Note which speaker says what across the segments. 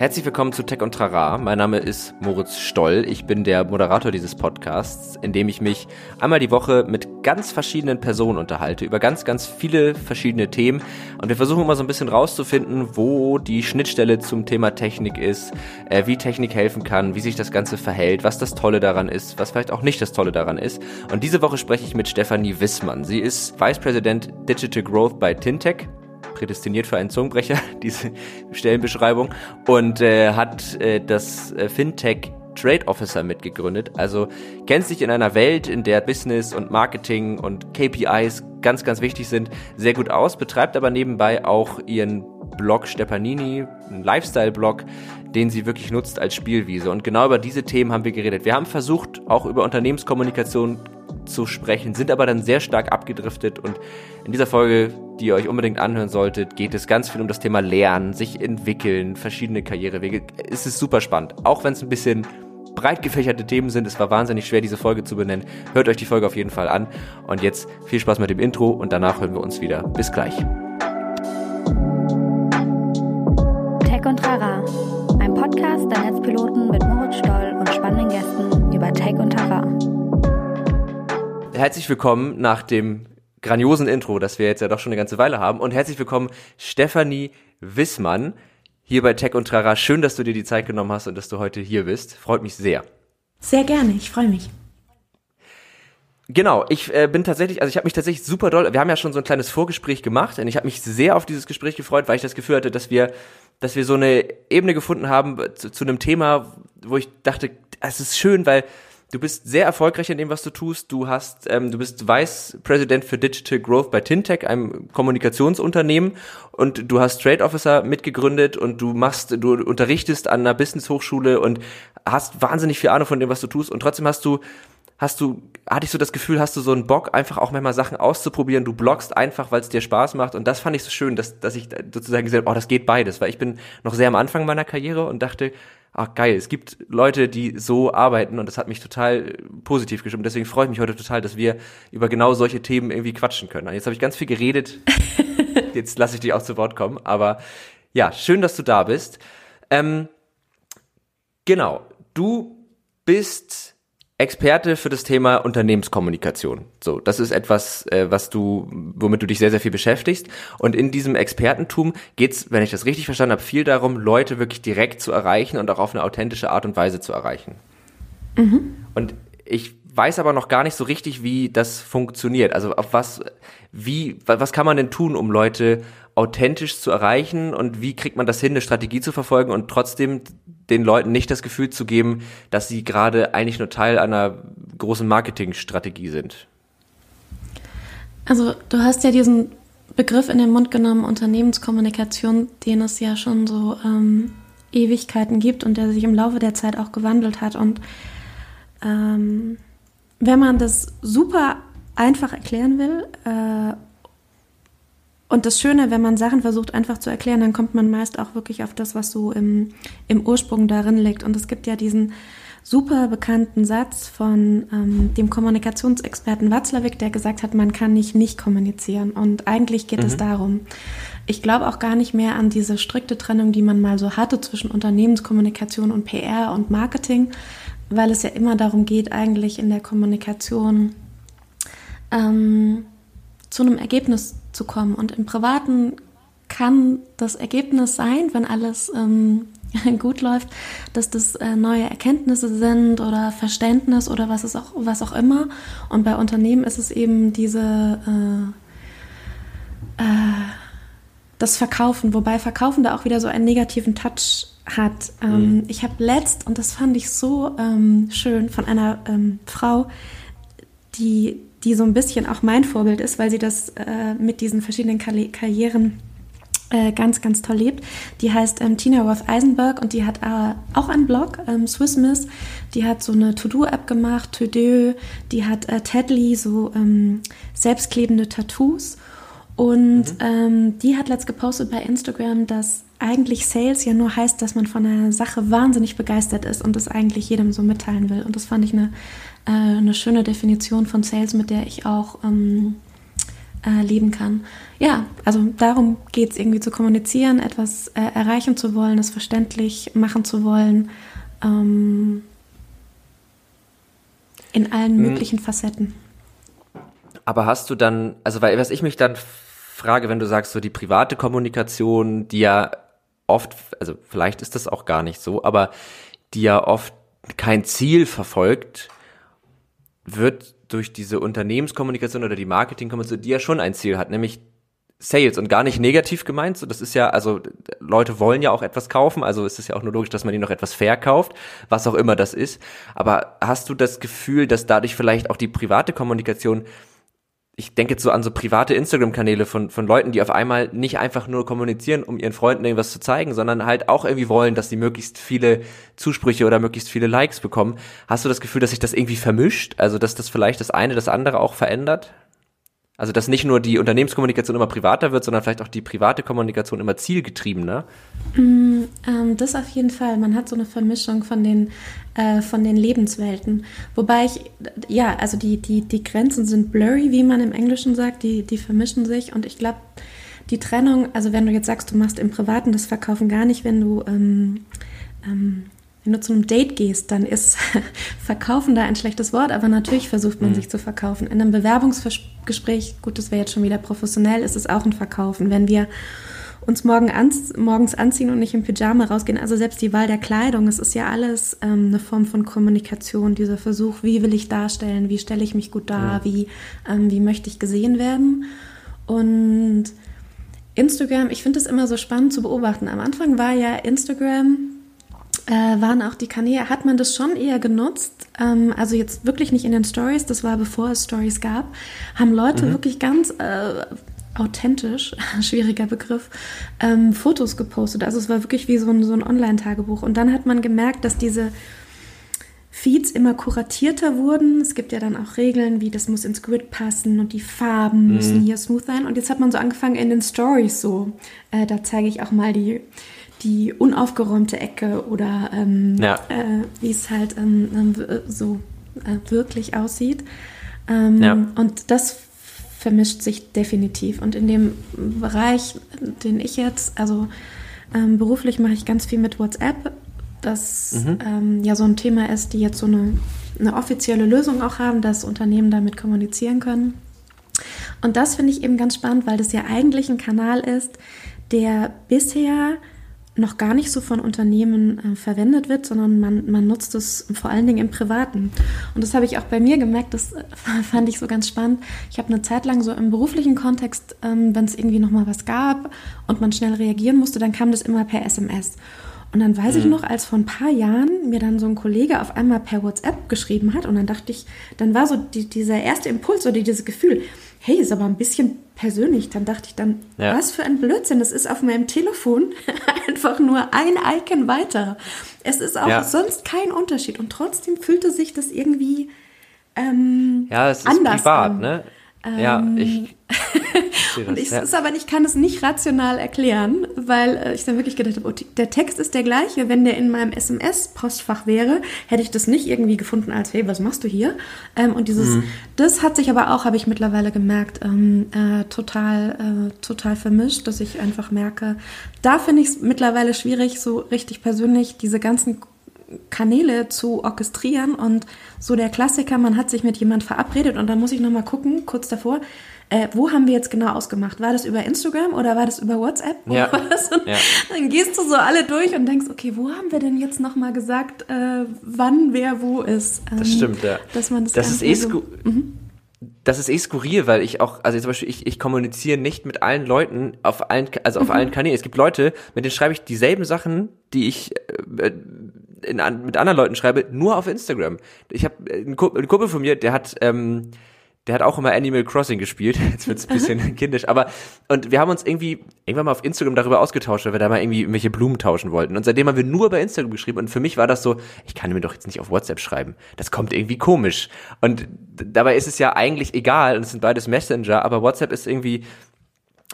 Speaker 1: Herzlich willkommen zu Tech und Trara. Mein Name ist Moritz Stoll. Ich bin der Moderator dieses Podcasts, in dem ich mich einmal die Woche mit ganz verschiedenen Personen unterhalte, über ganz, ganz viele verschiedene Themen. Und wir versuchen immer so ein bisschen rauszufinden, wo die Schnittstelle zum Thema Technik ist, äh, wie Technik helfen kann, wie sich das Ganze verhält, was das Tolle daran ist, was vielleicht auch nicht das Tolle daran ist. Und diese Woche spreche ich mit Stefanie Wissmann. Sie ist Vice President Digital Growth bei Tintech prädestiniert für einen Zungenbrecher, diese Stellenbeschreibung, und äh, hat äh, das äh, Fintech Trade Officer mitgegründet. Also kennt sich in einer Welt, in der Business und Marketing und KPIs ganz, ganz wichtig sind, sehr gut aus, betreibt aber nebenbei auch ihren Blog Stepanini, einen Lifestyle-Blog, den sie wirklich nutzt als Spielwiese. Und genau über diese Themen haben wir geredet. Wir haben versucht, auch über Unternehmenskommunikation zu sprechen, sind aber dann sehr stark abgedriftet und in dieser Folge, die ihr euch unbedingt anhören solltet, geht es ganz viel um das Thema Lernen, sich entwickeln, verschiedene Karrierewege. Es ist super spannend, auch wenn es ein bisschen breit gefächerte Themen sind. Es war wahnsinnig schwer, diese Folge zu benennen. Hört euch die Folge auf jeden Fall an. Und jetzt viel Spaß mit dem Intro und danach hören wir uns wieder. Bis gleich.
Speaker 2: Tech und Rara, ein Podcast der Netzpiloten mit Moritz Stoll und spannenden Gästen über Tech und Rara
Speaker 1: herzlich willkommen nach dem grandiosen Intro, das wir jetzt ja doch schon eine ganze Weile haben. Und herzlich willkommen Stefanie Wissmann hier bei Tech und Trara. Schön, dass du dir die Zeit genommen hast und dass du heute hier bist. Freut mich sehr.
Speaker 3: Sehr gerne, ich freue mich.
Speaker 1: Genau, ich äh, bin tatsächlich, also ich habe mich tatsächlich super doll, wir haben ja schon so ein kleines Vorgespräch gemacht und ich habe mich sehr auf dieses Gespräch gefreut, weil ich das Gefühl hatte, dass wir, dass wir so eine Ebene gefunden haben zu, zu einem Thema, wo ich dachte, es ist schön, weil Du bist sehr erfolgreich in dem, was du tust. Du hast, ähm, du bist Vice President für Digital Growth bei Tintech, einem Kommunikationsunternehmen, und du hast Trade Officer mitgegründet und du machst, du unterrichtest an einer Business Hochschule und hast wahnsinnig viel Ahnung von dem, was du tust. Und trotzdem hast du, hast du, hatte ich so das Gefühl, hast du so einen Bock, einfach auch manchmal Sachen auszuprobieren. Du bloggst einfach, weil es dir Spaß macht. Und das fand ich so schön, dass, dass ich sozusagen gesehen habe, oh, das geht beides, weil ich bin noch sehr am Anfang meiner Karriere und dachte, ach geil, es gibt Leute, die so arbeiten und das hat mich total positiv gestimmt. Deswegen freue ich mich heute total, dass wir über genau solche Themen irgendwie quatschen können. Jetzt habe ich ganz viel geredet. Jetzt lasse ich dich auch zu Wort kommen. Aber ja, schön, dass du da bist. Ähm, genau, du bist Experte für das Thema Unternehmenskommunikation. So, das ist etwas, äh, was du, womit du dich sehr, sehr viel beschäftigst. Und in diesem Expertentum geht's, wenn ich das richtig verstanden habe, viel darum, Leute wirklich direkt zu erreichen und auch auf eine authentische Art und Weise zu erreichen. Mhm. Und ich weiß aber noch gar nicht so richtig, wie das funktioniert. Also auf was, wie, was kann man denn tun, um Leute authentisch zu erreichen und wie kriegt man das hin, eine Strategie zu verfolgen und trotzdem den Leuten nicht das Gefühl zu geben, dass sie gerade eigentlich nur Teil einer großen Marketingstrategie sind?
Speaker 3: Also du hast ja diesen Begriff in den Mund genommen, Unternehmenskommunikation, den es ja schon so ähm, Ewigkeiten gibt und der sich im Laufe der Zeit auch gewandelt hat. Und ähm, wenn man das super einfach erklären will äh, und das Schöne, wenn man Sachen versucht einfach zu erklären, dann kommt man meist auch wirklich auf das, was so im, im Ursprung darin liegt. Und es gibt ja diesen super bekannten Satz von ähm, dem Kommunikationsexperten Watzlawick, der gesagt hat, man kann nicht nicht kommunizieren. Und eigentlich geht mhm. es darum. Ich glaube auch gar nicht mehr an diese strikte Trennung, die man mal so hatte zwischen Unternehmenskommunikation und PR und Marketing, weil es ja immer darum geht, eigentlich in der Kommunikation ähm, zu einem Ergebnis zu kommen. Und im Privaten kann das Ergebnis sein, wenn alles ähm, gut läuft, dass das äh, neue Erkenntnisse sind oder Verständnis oder was, ist auch, was auch immer. Und bei Unternehmen ist es eben diese äh, äh, das Verkaufen, wobei Verkaufen da auch wieder so einen negativen Touch hat. Ähm, mhm. Ich habe letzt, und das fand ich so ähm, schön, von einer ähm, Frau, die die so ein bisschen auch mein Vorbild ist, weil sie das äh, mit diesen verschiedenen Karrieren äh, ganz, ganz toll lebt. Die heißt ähm, Tina Roth Eisenberg und die hat äh, auch einen Blog, ähm, Swiss Miss. Die hat so eine To-Do-App gemacht, To-Do. Die hat äh, Tedly, so ähm, selbstklebende Tattoos. Und mhm. ähm, die hat letzt gepostet bei Instagram, dass eigentlich Sales ja nur heißt, dass man von einer Sache wahnsinnig begeistert ist und das eigentlich jedem so mitteilen will. Und das fand ich eine, äh, eine schöne Definition von Sales, mit der ich auch ähm, äh, leben kann. Ja, also darum geht es irgendwie zu kommunizieren, etwas äh, erreichen zu wollen, es verständlich machen zu wollen. Ähm, in allen hm. möglichen Facetten.
Speaker 1: Aber hast du dann, also weil was ich mich dann frage, wenn du sagst, so die private Kommunikation, die ja oft, also vielleicht ist das auch gar nicht so, aber die ja oft kein Ziel verfolgt, wird durch diese Unternehmenskommunikation oder die Marketingkommunikation, die ja schon ein Ziel hat, nämlich Sales und gar nicht negativ gemeint. So, das ist ja, also Leute wollen ja auch etwas kaufen, also ist es ja auch nur logisch, dass man ihnen noch etwas verkauft, was auch immer das ist. Aber hast du das Gefühl, dass dadurch vielleicht auch die private Kommunikation ich denke jetzt so an so private Instagram-Kanäle von, von Leuten, die auf einmal nicht einfach nur kommunizieren, um ihren Freunden irgendwas zu zeigen, sondern halt auch irgendwie wollen, dass sie möglichst viele Zusprüche oder möglichst viele Likes bekommen. Hast du das Gefühl, dass sich das irgendwie vermischt? Also, dass das vielleicht das eine das andere auch verändert? Also, dass nicht nur die Unternehmenskommunikation immer privater wird, sondern vielleicht auch die private Kommunikation immer zielgetriebener?
Speaker 3: Mm, ähm, das auf jeden Fall. Man hat so eine Vermischung von den, äh, von den Lebenswelten. Wobei ich, ja, also die, die, die Grenzen sind blurry, wie man im Englischen sagt, die, die vermischen sich. Und ich glaube, die Trennung, also wenn du jetzt sagst, du machst im Privaten das Verkaufen gar nicht, wenn du ähm, ähm, wenn du zu einem Date gehst, dann ist verkaufen da ein schlechtes Wort, aber natürlich versucht man mhm. sich zu verkaufen. In einem Bewerbungsgespräch, gut, das wäre jetzt schon wieder professionell, ist es auch ein Verkaufen. Wenn wir uns morgen ans, morgens anziehen und nicht im Pyjama rausgehen, also selbst die Wahl der Kleidung, es ist ja alles ähm, eine Form von Kommunikation, dieser Versuch, wie will ich darstellen, wie stelle ich mich gut dar, mhm. wie, ähm, wie möchte ich gesehen werden. Und Instagram, ich finde es immer so spannend zu beobachten. Am Anfang war ja Instagram waren auch die Kanäle, hat man das schon eher genutzt, ähm, also jetzt wirklich nicht in den Stories, das war bevor es Stories gab, haben Leute mhm. wirklich ganz äh, authentisch, schwieriger Begriff, ähm, Fotos gepostet. Also es war wirklich wie so ein, so ein Online-Tagebuch. Und dann hat man gemerkt, dass diese Feeds immer kuratierter wurden. Es gibt ja dann auch Regeln, wie das muss ins Grid passen und die Farben mhm. müssen hier smooth sein. Und jetzt hat man so angefangen in den Stories so. Äh, da zeige ich auch mal die die unaufgeräumte Ecke oder ähm, ja. äh, wie es halt ähm, äh, so äh, wirklich aussieht. Ähm, ja. Und das vermischt sich definitiv. Und in dem Bereich, den ich jetzt, also ähm, beruflich mache ich ganz viel mit WhatsApp, das mhm. Ähm, ja so ein Thema ist, die jetzt so eine, eine offizielle Lösung auch haben, dass Unternehmen damit kommunizieren können. Und das finde ich eben ganz spannend, weil das ja eigentlich ein Kanal ist, der bisher noch gar nicht so von Unternehmen äh, verwendet wird, sondern man, man nutzt es vor allen Dingen im Privaten. Und das habe ich auch bei mir gemerkt, das äh, fand ich so ganz spannend. Ich habe eine Zeit lang so im beruflichen Kontext, ähm, wenn es irgendwie nochmal was gab und man schnell reagieren musste, dann kam das immer per SMS. Und dann weiß mhm. ich noch, als vor ein paar Jahren mir dann so ein Kollege auf einmal per WhatsApp geschrieben hat und dann dachte ich, dann war so die, dieser erste Impuls oder dieses Gefühl, hey, ist aber ein bisschen persönlich. Dann dachte ich dann, ja. was für ein Blödsinn. Das ist auf meinem Telefon einfach nur ein Icon weiter. Es ist auch ja. sonst kein Unterschied. Und trotzdem fühlte sich das irgendwie ähm,
Speaker 1: ja, es ist anders privat, an. ne? Ja, ähm, ich.
Speaker 3: und ich, ja. ist aber, ich kann es nicht rational erklären, weil äh, ich dann wirklich gedacht habe, oh, der Text ist der gleiche. Wenn der in meinem SMS-Postfach wäre, hätte ich das nicht irgendwie gefunden als, hey, was machst du hier? Ähm, und dieses, mhm. das hat sich aber auch, habe ich mittlerweile gemerkt, ähm, äh, total, äh, total vermischt, dass ich einfach merke, da finde ich es mittlerweile schwierig, so richtig persönlich diese ganzen Kanäle zu orchestrieren und so der Klassiker, man hat sich mit jemand verabredet und dann muss ich nochmal gucken, kurz davor, äh, wo haben wir jetzt genau ausgemacht? War das über Instagram oder war das über WhatsApp?
Speaker 1: Ja.
Speaker 3: ja. Dann gehst du so alle durch und denkst, okay, wo haben wir denn jetzt nochmal gesagt, äh, wann wer wo ist?
Speaker 1: Ähm, das stimmt, ja.
Speaker 3: Dass man das,
Speaker 1: das ist eh so, mhm. Das ist eh skurril, weil ich auch, also zum Beispiel, ich, ich kommuniziere nicht mit allen Leuten auf allen, also auf mhm. allen Kanälen. Es gibt Leute, mit denen schreibe ich dieselben Sachen, die ich äh, in, mit anderen Leuten schreibe, nur auf Instagram. Ich habe äh, einen Kumpel von mir, der hat, ähm, der hat auch immer Animal Crossing gespielt. Jetzt wird's ein bisschen kindisch, aber und wir haben uns irgendwie irgendwann mal auf Instagram darüber ausgetauscht, weil wir da mal irgendwie irgendwelche Blumen tauschen wollten. Und seitdem haben wir nur bei Instagram geschrieben. Und für mich war das so, ich kann mir doch jetzt nicht auf WhatsApp schreiben. Das kommt irgendwie komisch. Und dabei ist es ja eigentlich egal. Und es sind beides Messenger, aber WhatsApp ist irgendwie,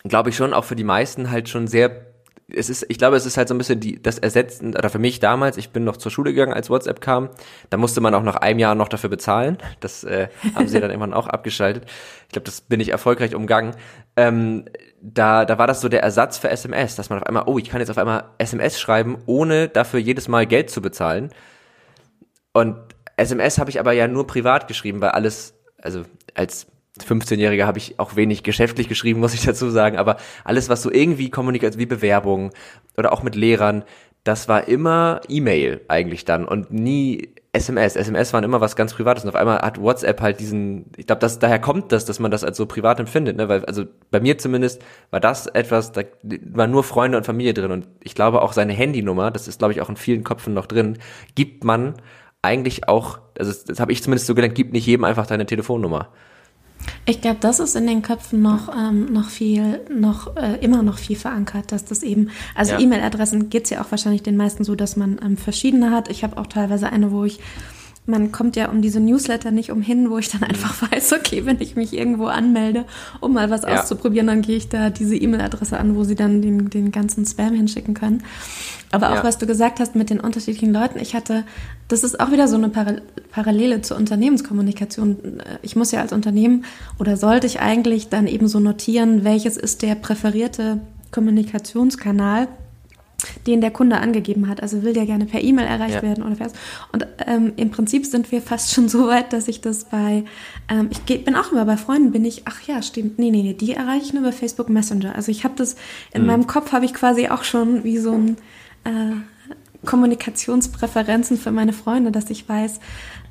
Speaker 1: glaube ich schon auch für die meisten halt schon sehr es ist, ich glaube, es ist halt so ein bisschen die, das Ersetzen, oder für mich damals, ich bin noch zur Schule gegangen, als WhatsApp kam, da musste man auch nach einem Jahr noch dafür bezahlen. Das äh, haben sie dann irgendwann auch abgeschaltet. Ich glaube, das bin ich erfolgreich umgangen. Ähm, da, da war das so der Ersatz für SMS, dass man auf einmal, oh, ich kann jetzt auf einmal SMS schreiben, ohne dafür jedes Mal Geld zu bezahlen. Und SMS habe ich aber ja nur privat geschrieben, weil alles, also als 15-Jähriger habe ich auch wenig geschäftlich geschrieben, muss ich dazu sagen, aber alles, was so irgendwie Kommunikation, wie Bewerbung oder auch mit Lehrern, das war immer E-Mail eigentlich dann und nie SMS. SMS waren immer was ganz Privates und auf einmal hat WhatsApp halt diesen, ich glaube, dass daher kommt das, dass man das als so privat empfindet, ne? Weil, also bei mir zumindest war das etwas, da waren nur Freunde und Familie drin und ich glaube auch seine Handynummer, das ist glaube ich auch in vielen Köpfen noch drin, gibt man eigentlich auch, also das, das habe ich zumindest so gelernt, gibt nicht jedem einfach deine Telefonnummer.
Speaker 3: Ich glaube, das ist in den Köpfen noch, ähm, noch viel, noch äh, immer noch viel verankert, dass das eben, also ja. E-Mail-Adressen geht es ja auch wahrscheinlich den meisten so, dass man ähm, verschiedene hat. Ich habe auch teilweise eine, wo ich man kommt ja um diese Newsletter nicht umhin, wo ich dann einfach mhm. weiß, okay, wenn ich mich irgendwo anmelde, um mal was ja. auszuprobieren, dann gehe ich da diese E-Mail-Adresse an, wo sie dann den, den ganzen Spam hinschicken können. Aber auch ja. was du gesagt hast mit den unterschiedlichen Leuten, ich hatte, das ist auch wieder so eine Parallele zur Unternehmenskommunikation. Ich muss ja als Unternehmen oder sollte ich eigentlich dann eben so notieren, welches ist der präferierte Kommunikationskanal den der Kunde angegeben hat. Also will der gerne per E-Mail erreicht ja. werden oder per Und ähm, im Prinzip sind wir fast schon so weit, dass ich das bei, ähm, ich bin auch immer bei Freunden, bin ich, ach ja, stimmt, nee, nee, nee, die erreiche ich nur über Facebook Messenger. Also ich habe das, in mhm. meinem Kopf habe ich quasi auch schon wie so ein äh, Kommunikationspräferenzen für meine Freunde, dass ich weiß,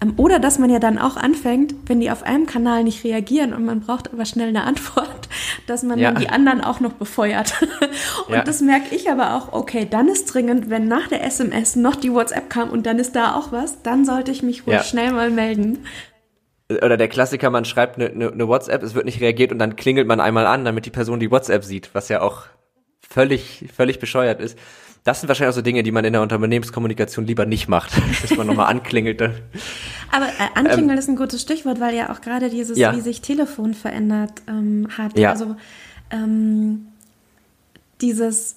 Speaker 3: ähm, oder dass man ja dann auch anfängt, wenn die auf einem Kanal nicht reagieren und man braucht aber schnell eine Antwort, dass man ja. dann die anderen auch noch befeuert. und ja. das merke ich aber auch, okay, dann ist dringend, wenn nach der SMS noch die WhatsApp kam und dann ist da auch was, dann sollte ich mich wohl ja. schnell mal melden.
Speaker 1: Oder der Klassiker, man schreibt eine, eine, eine WhatsApp, es wird nicht reagiert und dann klingelt man einmal an, damit die Person die WhatsApp sieht, was ja auch völlig, völlig bescheuert ist. Das sind wahrscheinlich auch so Dinge, die man in der Unternehmenskommunikation lieber nicht macht, dass man nochmal anklingelt.
Speaker 3: Aber äh, anklingeln ähm, ist ein gutes Stichwort, weil ja auch gerade dieses, ja. wie sich Telefon verändert ähm, hat. Ja. Also ähm, dieses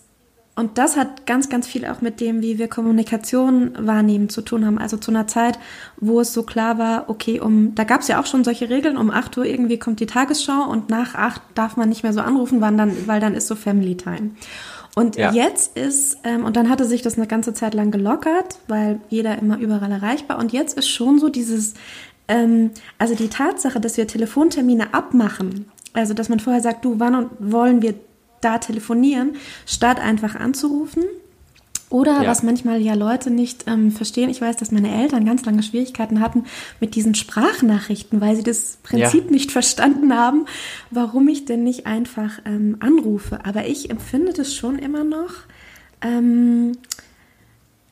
Speaker 3: und das hat ganz, ganz viel auch mit dem, wie wir Kommunikation wahrnehmen, zu tun haben. Also zu einer Zeit, wo es so klar war, okay, um, da gab es ja auch schon solche Regeln, um 8 Uhr irgendwie kommt die Tagesschau und nach 8 darf man nicht mehr so anrufen, weil dann, weil dann ist so Family Time. Und ja. jetzt ist, ähm, und dann hatte sich das eine ganze Zeit lang gelockert, weil jeder immer überall erreichbar. Und jetzt ist schon so dieses, ähm, also die Tatsache, dass wir Telefontermine abmachen, also dass man vorher sagt, du, wann wollen wir da telefonieren, statt einfach anzurufen oder ja. was manchmal ja Leute nicht ähm, verstehen, ich weiß, dass meine Eltern ganz lange Schwierigkeiten hatten mit diesen Sprachnachrichten, weil sie das Prinzip ja. nicht verstanden haben, warum ich denn nicht einfach ähm, anrufe. Aber ich empfinde das schon immer noch. Ähm,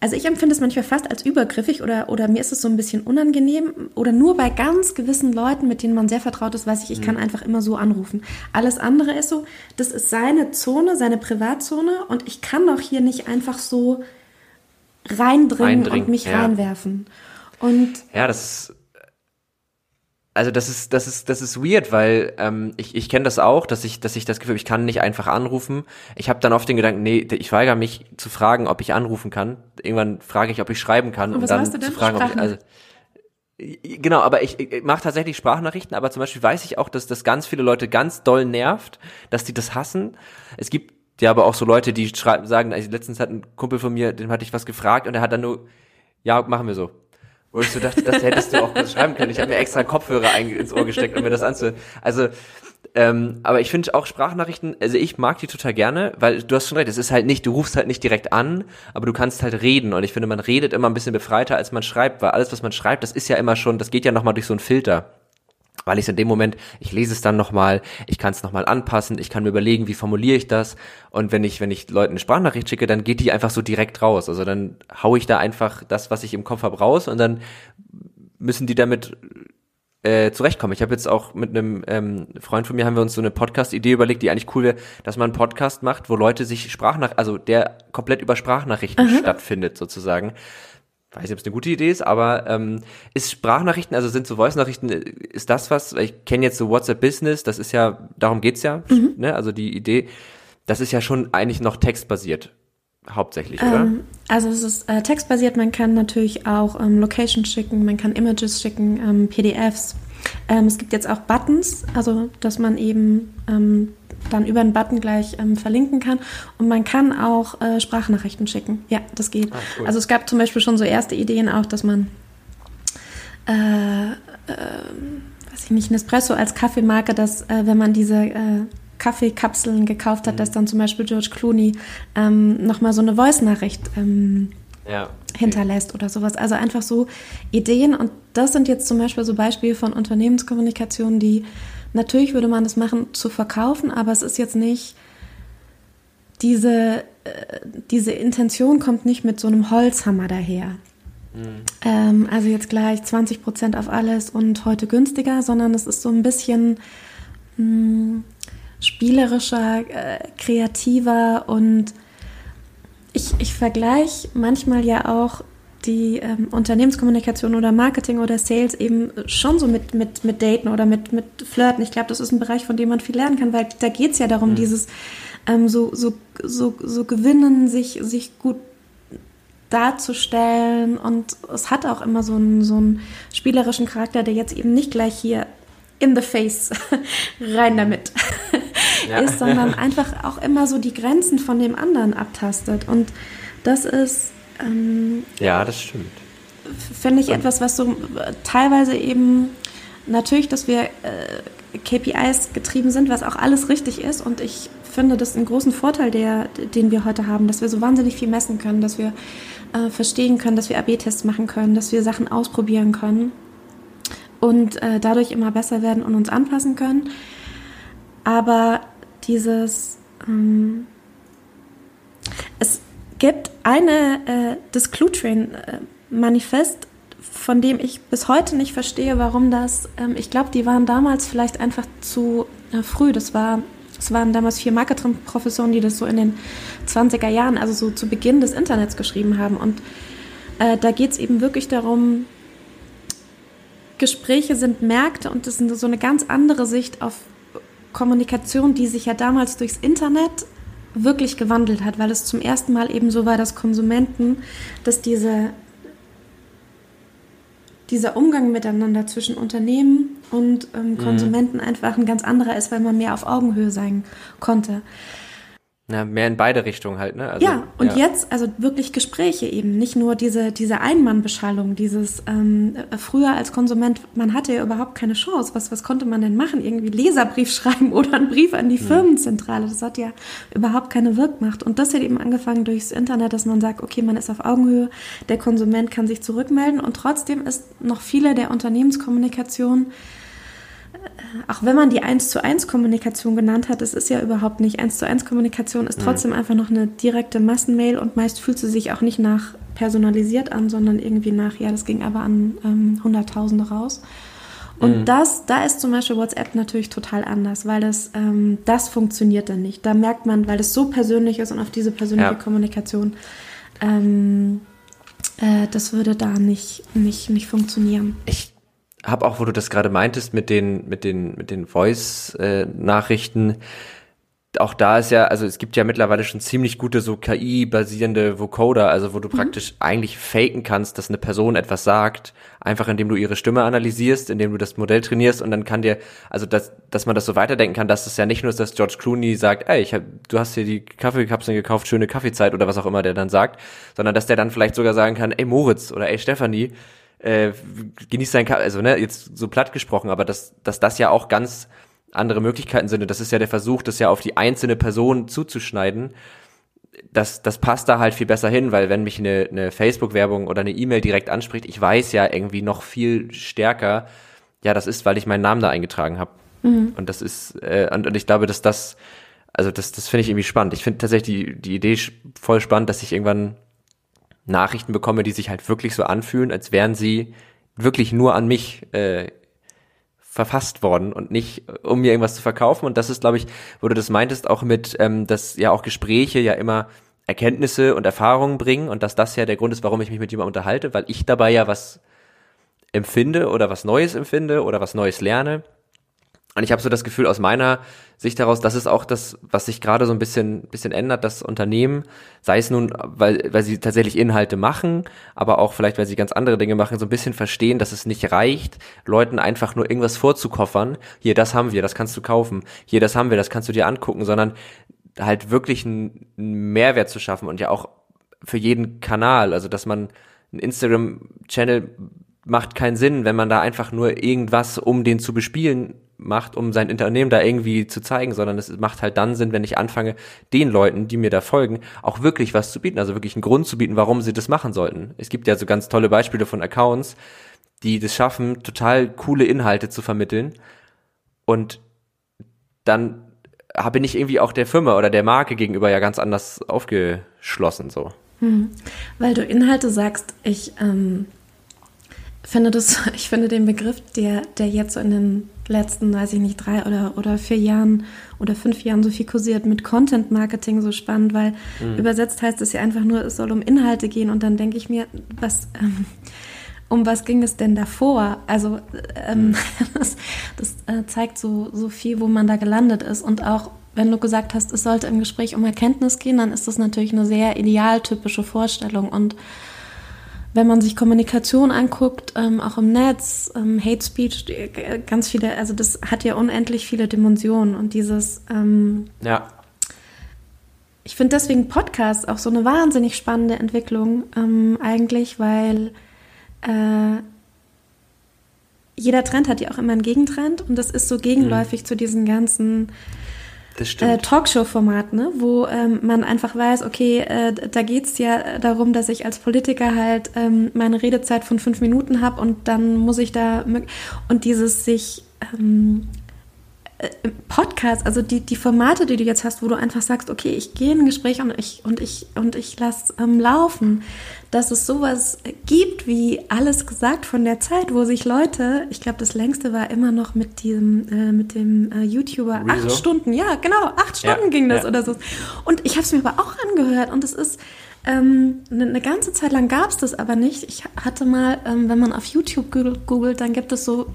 Speaker 3: also ich empfinde es manchmal fast als übergriffig oder, oder mir ist es so ein bisschen unangenehm oder nur bei ganz gewissen Leuten, mit denen man sehr vertraut ist, weiß ich, ich mhm. kann einfach immer so anrufen. Alles andere ist so, das ist seine Zone, seine Privatzone und ich kann doch hier nicht einfach so reindringen, reindringen und mich ja. reinwerfen. Und
Speaker 1: ja, das also das ist, das ist, das ist weird, weil ähm, ich, ich kenne das auch, dass ich, dass ich das Gefühl, ich kann nicht einfach anrufen. Ich habe dann oft den Gedanken, nee, ich weigere mich zu fragen, ob ich anrufen kann. Irgendwann frage ich, ob ich schreiben kann,
Speaker 3: Und um dann zu fragen, ob ich, also
Speaker 1: Genau, aber ich, ich mache tatsächlich Sprachnachrichten, aber zum Beispiel weiß ich auch, dass das ganz viele Leute ganz doll nervt, dass die das hassen. Es gibt ja aber auch so Leute, die schreiben, sagen, also letztens hat ein Kumpel von mir, dem hatte ich was gefragt und er hat dann nur, ja, machen wir so. Wo ich so dachte, das hättest du auch kurz schreiben können. Ich habe mir extra Kopfhörer ins Ohr gesteckt, um mir das anzuhören. Also, ähm, aber ich finde auch Sprachnachrichten, also ich mag die total gerne, weil du hast schon recht, es ist halt nicht, du rufst halt nicht direkt an, aber du kannst halt reden und ich finde, man redet immer ein bisschen befreiter, als man schreibt, weil alles, was man schreibt, das ist ja immer schon, das geht ja nochmal durch so einen Filter weil ich in dem Moment, ich lese es dann nochmal, ich kann es nochmal anpassen, ich kann mir überlegen, wie formuliere ich das und wenn ich, wenn ich Leuten eine Sprachnachricht schicke, dann geht die einfach so direkt raus. Also dann haue ich da einfach das, was ich im Kopf habe, raus und dann müssen die damit äh, zurechtkommen. Ich habe jetzt auch mit einem ähm, Freund von mir haben wir uns so eine Podcast-Idee überlegt, die eigentlich cool wäre, dass man einen Podcast macht, wo Leute sich Sprachnach, also der komplett über Sprachnachrichten mhm. stattfindet sozusagen weiß nicht, ob es eine gute Idee ist, aber ähm, ist Sprachnachrichten, also sind so Voice-Nachrichten, äh, ist das was, ich kenne jetzt so WhatsApp Business, das ist ja, darum geht's ja, mhm. ne, also die Idee, das ist ja schon eigentlich noch textbasiert hauptsächlich, oder?
Speaker 3: Ähm, also es ist äh, textbasiert, man kann natürlich auch ähm, Locations schicken, man kann Images schicken, ähm, PDFs. Ähm, es gibt jetzt auch Buttons, also dass man eben ähm, dann über einen Button gleich ähm, verlinken kann. Und man kann auch äh, Sprachnachrichten schicken. Ja, das geht. Ah, cool. Also es gab zum Beispiel schon so erste Ideen auch, dass man äh, äh, weiß ich nicht, Nespresso als Kaffeemarke, dass äh, wenn man diese äh, Kaffeekapseln gekauft hat, mhm. dass dann zum Beispiel George Clooney ähm, nochmal so eine Voice-Nachricht ähm, ja, okay. hinterlässt oder sowas. Also einfach so Ideen und das sind jetzt zum Beispiel so Beispiele von Unternehmenskommunikation, die natürlich würde man das machen zu verkaufen, aber es ist jetzt nicht diese, äh, diese Intention kommt nicht mit so einem Holzhammer daher. Mhm. Ähm, also jetzt gleich 20 Prozent auf alles und heute günstiger, sondern es ist so ein bisschen mh, hm, spielerischer, äh, kreativer und ich, ich vergleiche manchmal ja auch die ähm, Unternehmenskommunikation oder Marketing oder Sales eben schon so mit, mit, mit Daten oder mit, mit Flirten. Ich glaube, das ist ein Bereich, von dem man viel lernen kann, weil da geht es ja darum, mhm. dieses ähm, so, so, so, so gewinnen, sich, sich gut darzustellen und es hat auch immer so einen, so einen spielerischen Charakter, der jetzt eben nicht gleich hier in the face rein damit ja. ist, sondern einfach auch immer so die Grenzen von dem anderen abtastet. Und das ist. Ähm,
Speaker 1: ja, das stimmt.
Speaker 3: Finde ich etwas, was so teilweise eben natürlich, dass wir äh, KPIs getrieben sind, was auch alles richtig ist. Und ich finde das einen großen Vorteil, der, den wir heute haben, dass wir so wahnsinnig viel messen können, dass wir äh, verstehen können, dass wir AB-Tests machen können, dass wir Sachen ausprobieren können und äh, dadurch immer besser werden und uns anpassen können. Aber dieses, ähm, es gibt eine, äh, das Clue-Train-Manifest, äh, von dem ich bis heute nicht verstehe, warum das, ähm, ich glaube, die waren damals vielleicht einfach zu äh, früh. Das war, es waren damals vier Marketing-Professoren, die das so in den 20er Jahren, also so zu Beginn des Internets geschrieben haben. Und äh, da geht es eben wirklich darum, Gespräche sind Märkte und das ist so eine ganz andere Sicht auf Kommunikation, die sich ja damals durchs Internet wirklich gewandelt hat, weil es zum ersten Mal eben so war, dass Konsumenten, dass diese, dieser Umgang miteinander zwischen Unternehmen und ähm, mhm. Konsumenten mhm. einfach ein ganz anderer ist, weil man mehr auf Augenhöhe sein konnte.
Speaker 1: Ja, mehr in beide Richtungen halt, ne?
Speaker 3: Also, ja, und ja. jetzt, also wirklich Gespräche eben, nicht nur diese, diese Einmannbeschallung, dieses, ähm, früher als Konsument, man hatte ja überhaupt keine Chance. Was, was konnte man denn machen? Irgendwie Leserbrief schreiben oder einen Brief an die Firmenzentrale. Das hat ja überhaupt keine Wirkmacht. Und das hat eben angefangen durchs Internet, dass man sagt, okay, man ist auf Augenhöhe, der Konsument kann sich zurückmelden und trotzdem ist noch viele der Unternehmenskommunikation auch wenn man die 1 zu 1 Kommunikation genannt hat, es ist ja überhaupt nicht 1 zu 1 Kommunikation, ist trotzdem mhm. einfach noch eine direkte Massenmail und meist fühlt sie sich auch nicht nach personalisiert an, sondern irgendwie nach, ja, das ging aber an ähm, Hunderttausende raus. Und mhm. das, da ist zum Beispiel WhatsApp natürlich total anders, weil das, ähm, das funktioniert dann nicht. Da merkt man, weil es so persönlich ist und auf diese persönliche ja. Kommunikation, ähm, äh, das würde da nicht, nicht, nicht funktionieren.
Speaker 1: Ich habe auch, wo du das gerade meintest mit den mit den mit den Voice-Nachrichten, äh, auch da ist ja, also es gibt ja mittlerweile schon ziemlich gute so KI-basierende Vocoder, also wo du mhm. praktisch eigentlich faken kannst, dass eine Person etwas sagt, einfach indem du ihre Stimme analysierst, indem du das Modell trainierst und dann kann dir, also dass, dass man das so weiterdenken kann, dass es ja nicht nur ist, dass George Clooney sagt, ey, ich hab, du hast hier die Kaffeekapseln gekauft, schöne Kaffeezeit oder was auch immer der dann sagt, sondern dass der dann vielleicht sogar sagen kann, ey Moritz oder ey Stefanie, äh, genießt sein Kaffee, also ne, jetzt so platt gesprochen, aber dass, dass das ja auch ganz andere Möglichkeiten sind. Und das ist ja der Versuch, das ja auf die einzelne Person zuzuschneiden. Das, das passt da halt viel besser hin, weil wenn mich eine, eine Facebook-Werbung oder eine E-Mail direkt anspricht, ich weiß ja irgendwie noch viel stärker, ja, das ist, weil ich meinen Namen da eingetragen habe. Mhm. Und das ist, äh, und, und ich glaube, dass das, also das, das finde ich irgendwie spannend. Ich finde tatsächlich die, die Idee voll spannend, dass ich irgendwann Nachrichten bekomme, die sich halt wirklich so anfühlen, als wären sie wirklich nur an mich äh, verfasst worden und nicht, um mir irgendwas zu verkaufen. Und das ist, glaube ich, wo du das meintest, auch mit, ähm, dass ja auch Gespräche ja immer Erkenntnisse und Erfahrungen bringen und dass das ja der Grund ist, warum ich mich mit jemandem unterhalte, weil ich dabei ja was empfinde oder was Neues empfinde oder was Neues lerne. Und ich habe so das Gefühl aus meiner Sicht daraus, das ist auch das, was sich gerade so ein bisschen, bisschen ändert, dass Unternehmen, sei es nun, weil, weil sie tatsächlich Inhalte machen, aber auch vielleicht, weil sie ganz andere Dinge machen, so ein bisschen verstehen, dass es nicht reicht, Leuten einfach nur irgendwas vorzukoffern. Hier, das haben wir, das kannst du kaufen. Hier, das haben wir, das kannst du dir angucken, sondern halt wirklich einen Mehrwert zu schaffen und ja auch für jeden Kanal, also dass man einen Instagram-Channel macht keinen Sinn, wenn man da einfach nur irgendwas, um den zu bespielen, macht, um sein Unternehmen da irgendwie zu zeigen, sondern es macht halt dann Sinn, wenn ich anfange, den Leuten, die mir da folgen, auch wirklich was zu bieten, also wirklich einen Grund zu bieten, warum sie das machen sollten. Es gibt ja so ganz tolle Beispiele von Accounts, die das schaffen, total coole Inhalte zu vermitteln und dann bin ich irgendwie auch der Firma oder der Marke gegenüber ja ganz anders aufgeschlossen so.
Speaker 3: Hm. Weil du Inhalte sagst, ich ähm, finde das, ich finde den Begriff, der, der jetzt so in den letzten, weiß ich nicht, drei oder, oder vier Jahren oder fünf Jahren so viel kursiert mit Content Marketing so spannend, weil mhm. übersetzt heißt es ja einfach nur, es soll um Inhalte gehen und dann denke ich mir, was, ähm, um was ging es denn davor? Also ähm, mhm. das, das äh, zeigt so, so viel, wo man da gelandet ist und auch wenn du gesagt hast, es sollte im Gespräch um Erkenntnis gehen, dann ist das natürlich eine sehr idealtypische Vorstellung und wenn man sich Kommunikation anguckt, ähm, auch im Netz, ähm, Hate Speech, äh, ganz viele, also das hat ja unendlich viele Dimensionen und dieses, ähm,
Speaker 1: ja.
Speaker 3: Ich finde deswegen Podcasts auch so eine wahnsinnig spannende Entwicklung ähm, eigentlich, weil äh, jeder Trend hat ja auch immer einen Gegentrend und das ist so gegenläufig mhm. zu diesen ganzen äh, Talkshow-Format, ne? wo ähm, man einfach weiß, okay, äh, da geht's ja darum, dass ich als Politiker halt ähm, meine Redezeit von fünf Minuten habe und dann muss ich da und dieses sich ähm, äh, Podcast, also die, die Formate, die du jetzt hast, wo du einfach sagst, okay, ich gehe in ein Gespräch und ich und ich und ich lasse ähm, laufen, dass es sowas gibt wie alles gesagt von der Zeit, wo sich Leute, ich glaube, das längste war immer noch mit diesem äh, mit dem äh, YouTuber Rezo? acht Stunden, ja genau, acht Stunden ja, ging das ja. oder so. Und ich habe es mir aber auch angehört und es ist ähm, eine, eine ganze Zeit lang gab es das aber nicht. Ich hatte mal, ähm, wenn man auf YouTube googelt, dann gibt es so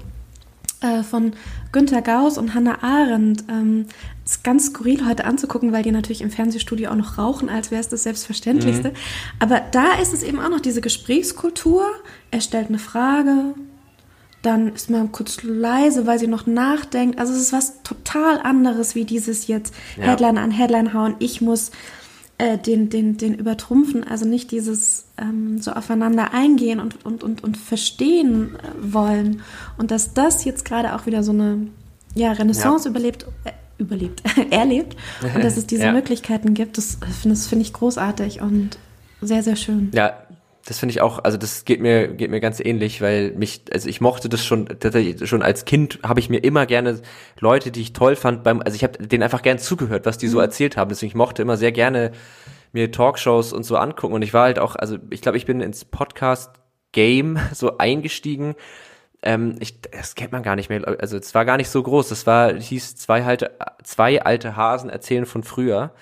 Speaker 3: äh, von Günter Gauss und Hannah Arendt. Ähm, ist ganz skurril heute anzugucken, weil die natürlich im Fernsehstudio auch noch rauchen, als wäre es das Selbstverständlichste. Mhm. Aber da ist es eben auch noch diese Gesprächskultur. Er stellt eine Frage, dann ist man kurz leise, weil sie noch nachdenkt. Also es ist was total anderes wie dieses jetzt ja. Headline an Headline hauen. Ich muss äh, den, den, den übertrumpfen, also nicht dieses ähm, so aufeinander eingehen und, und, und, und verstehen äh, wollen. Und dass das jetzt gerade auch wieder so eine ja, Renaissance ja. überlebt, äh, überlebt, erlebt und dass es diese ja. Möglichkeiten gibt, das, das finde ich großartig und sehr, sehr schön.
Speaker 1: Ja, das finde ich auch, also das geht mir geht mir ganz ähnlich, weil mich, also ich mochte das schon tatsächlich schon als Kind habe ich mir immer gerne Leute, die ich toll fand beim, also ich habe denen einfach gern zugehört, was die so mhm. erzählt haben. Deswegen ich mochte immer sehr gerne mir Talkshows und so angucken und ich war halt auch, also ich glaube, ich bin ins Podcast Game so eingestiegen. Ähm, ich, das kennt man gar nicht mehr. Also es war gar nicht so groß. Das war hieß zwei alte zwei alte Hasen erzählen von früher.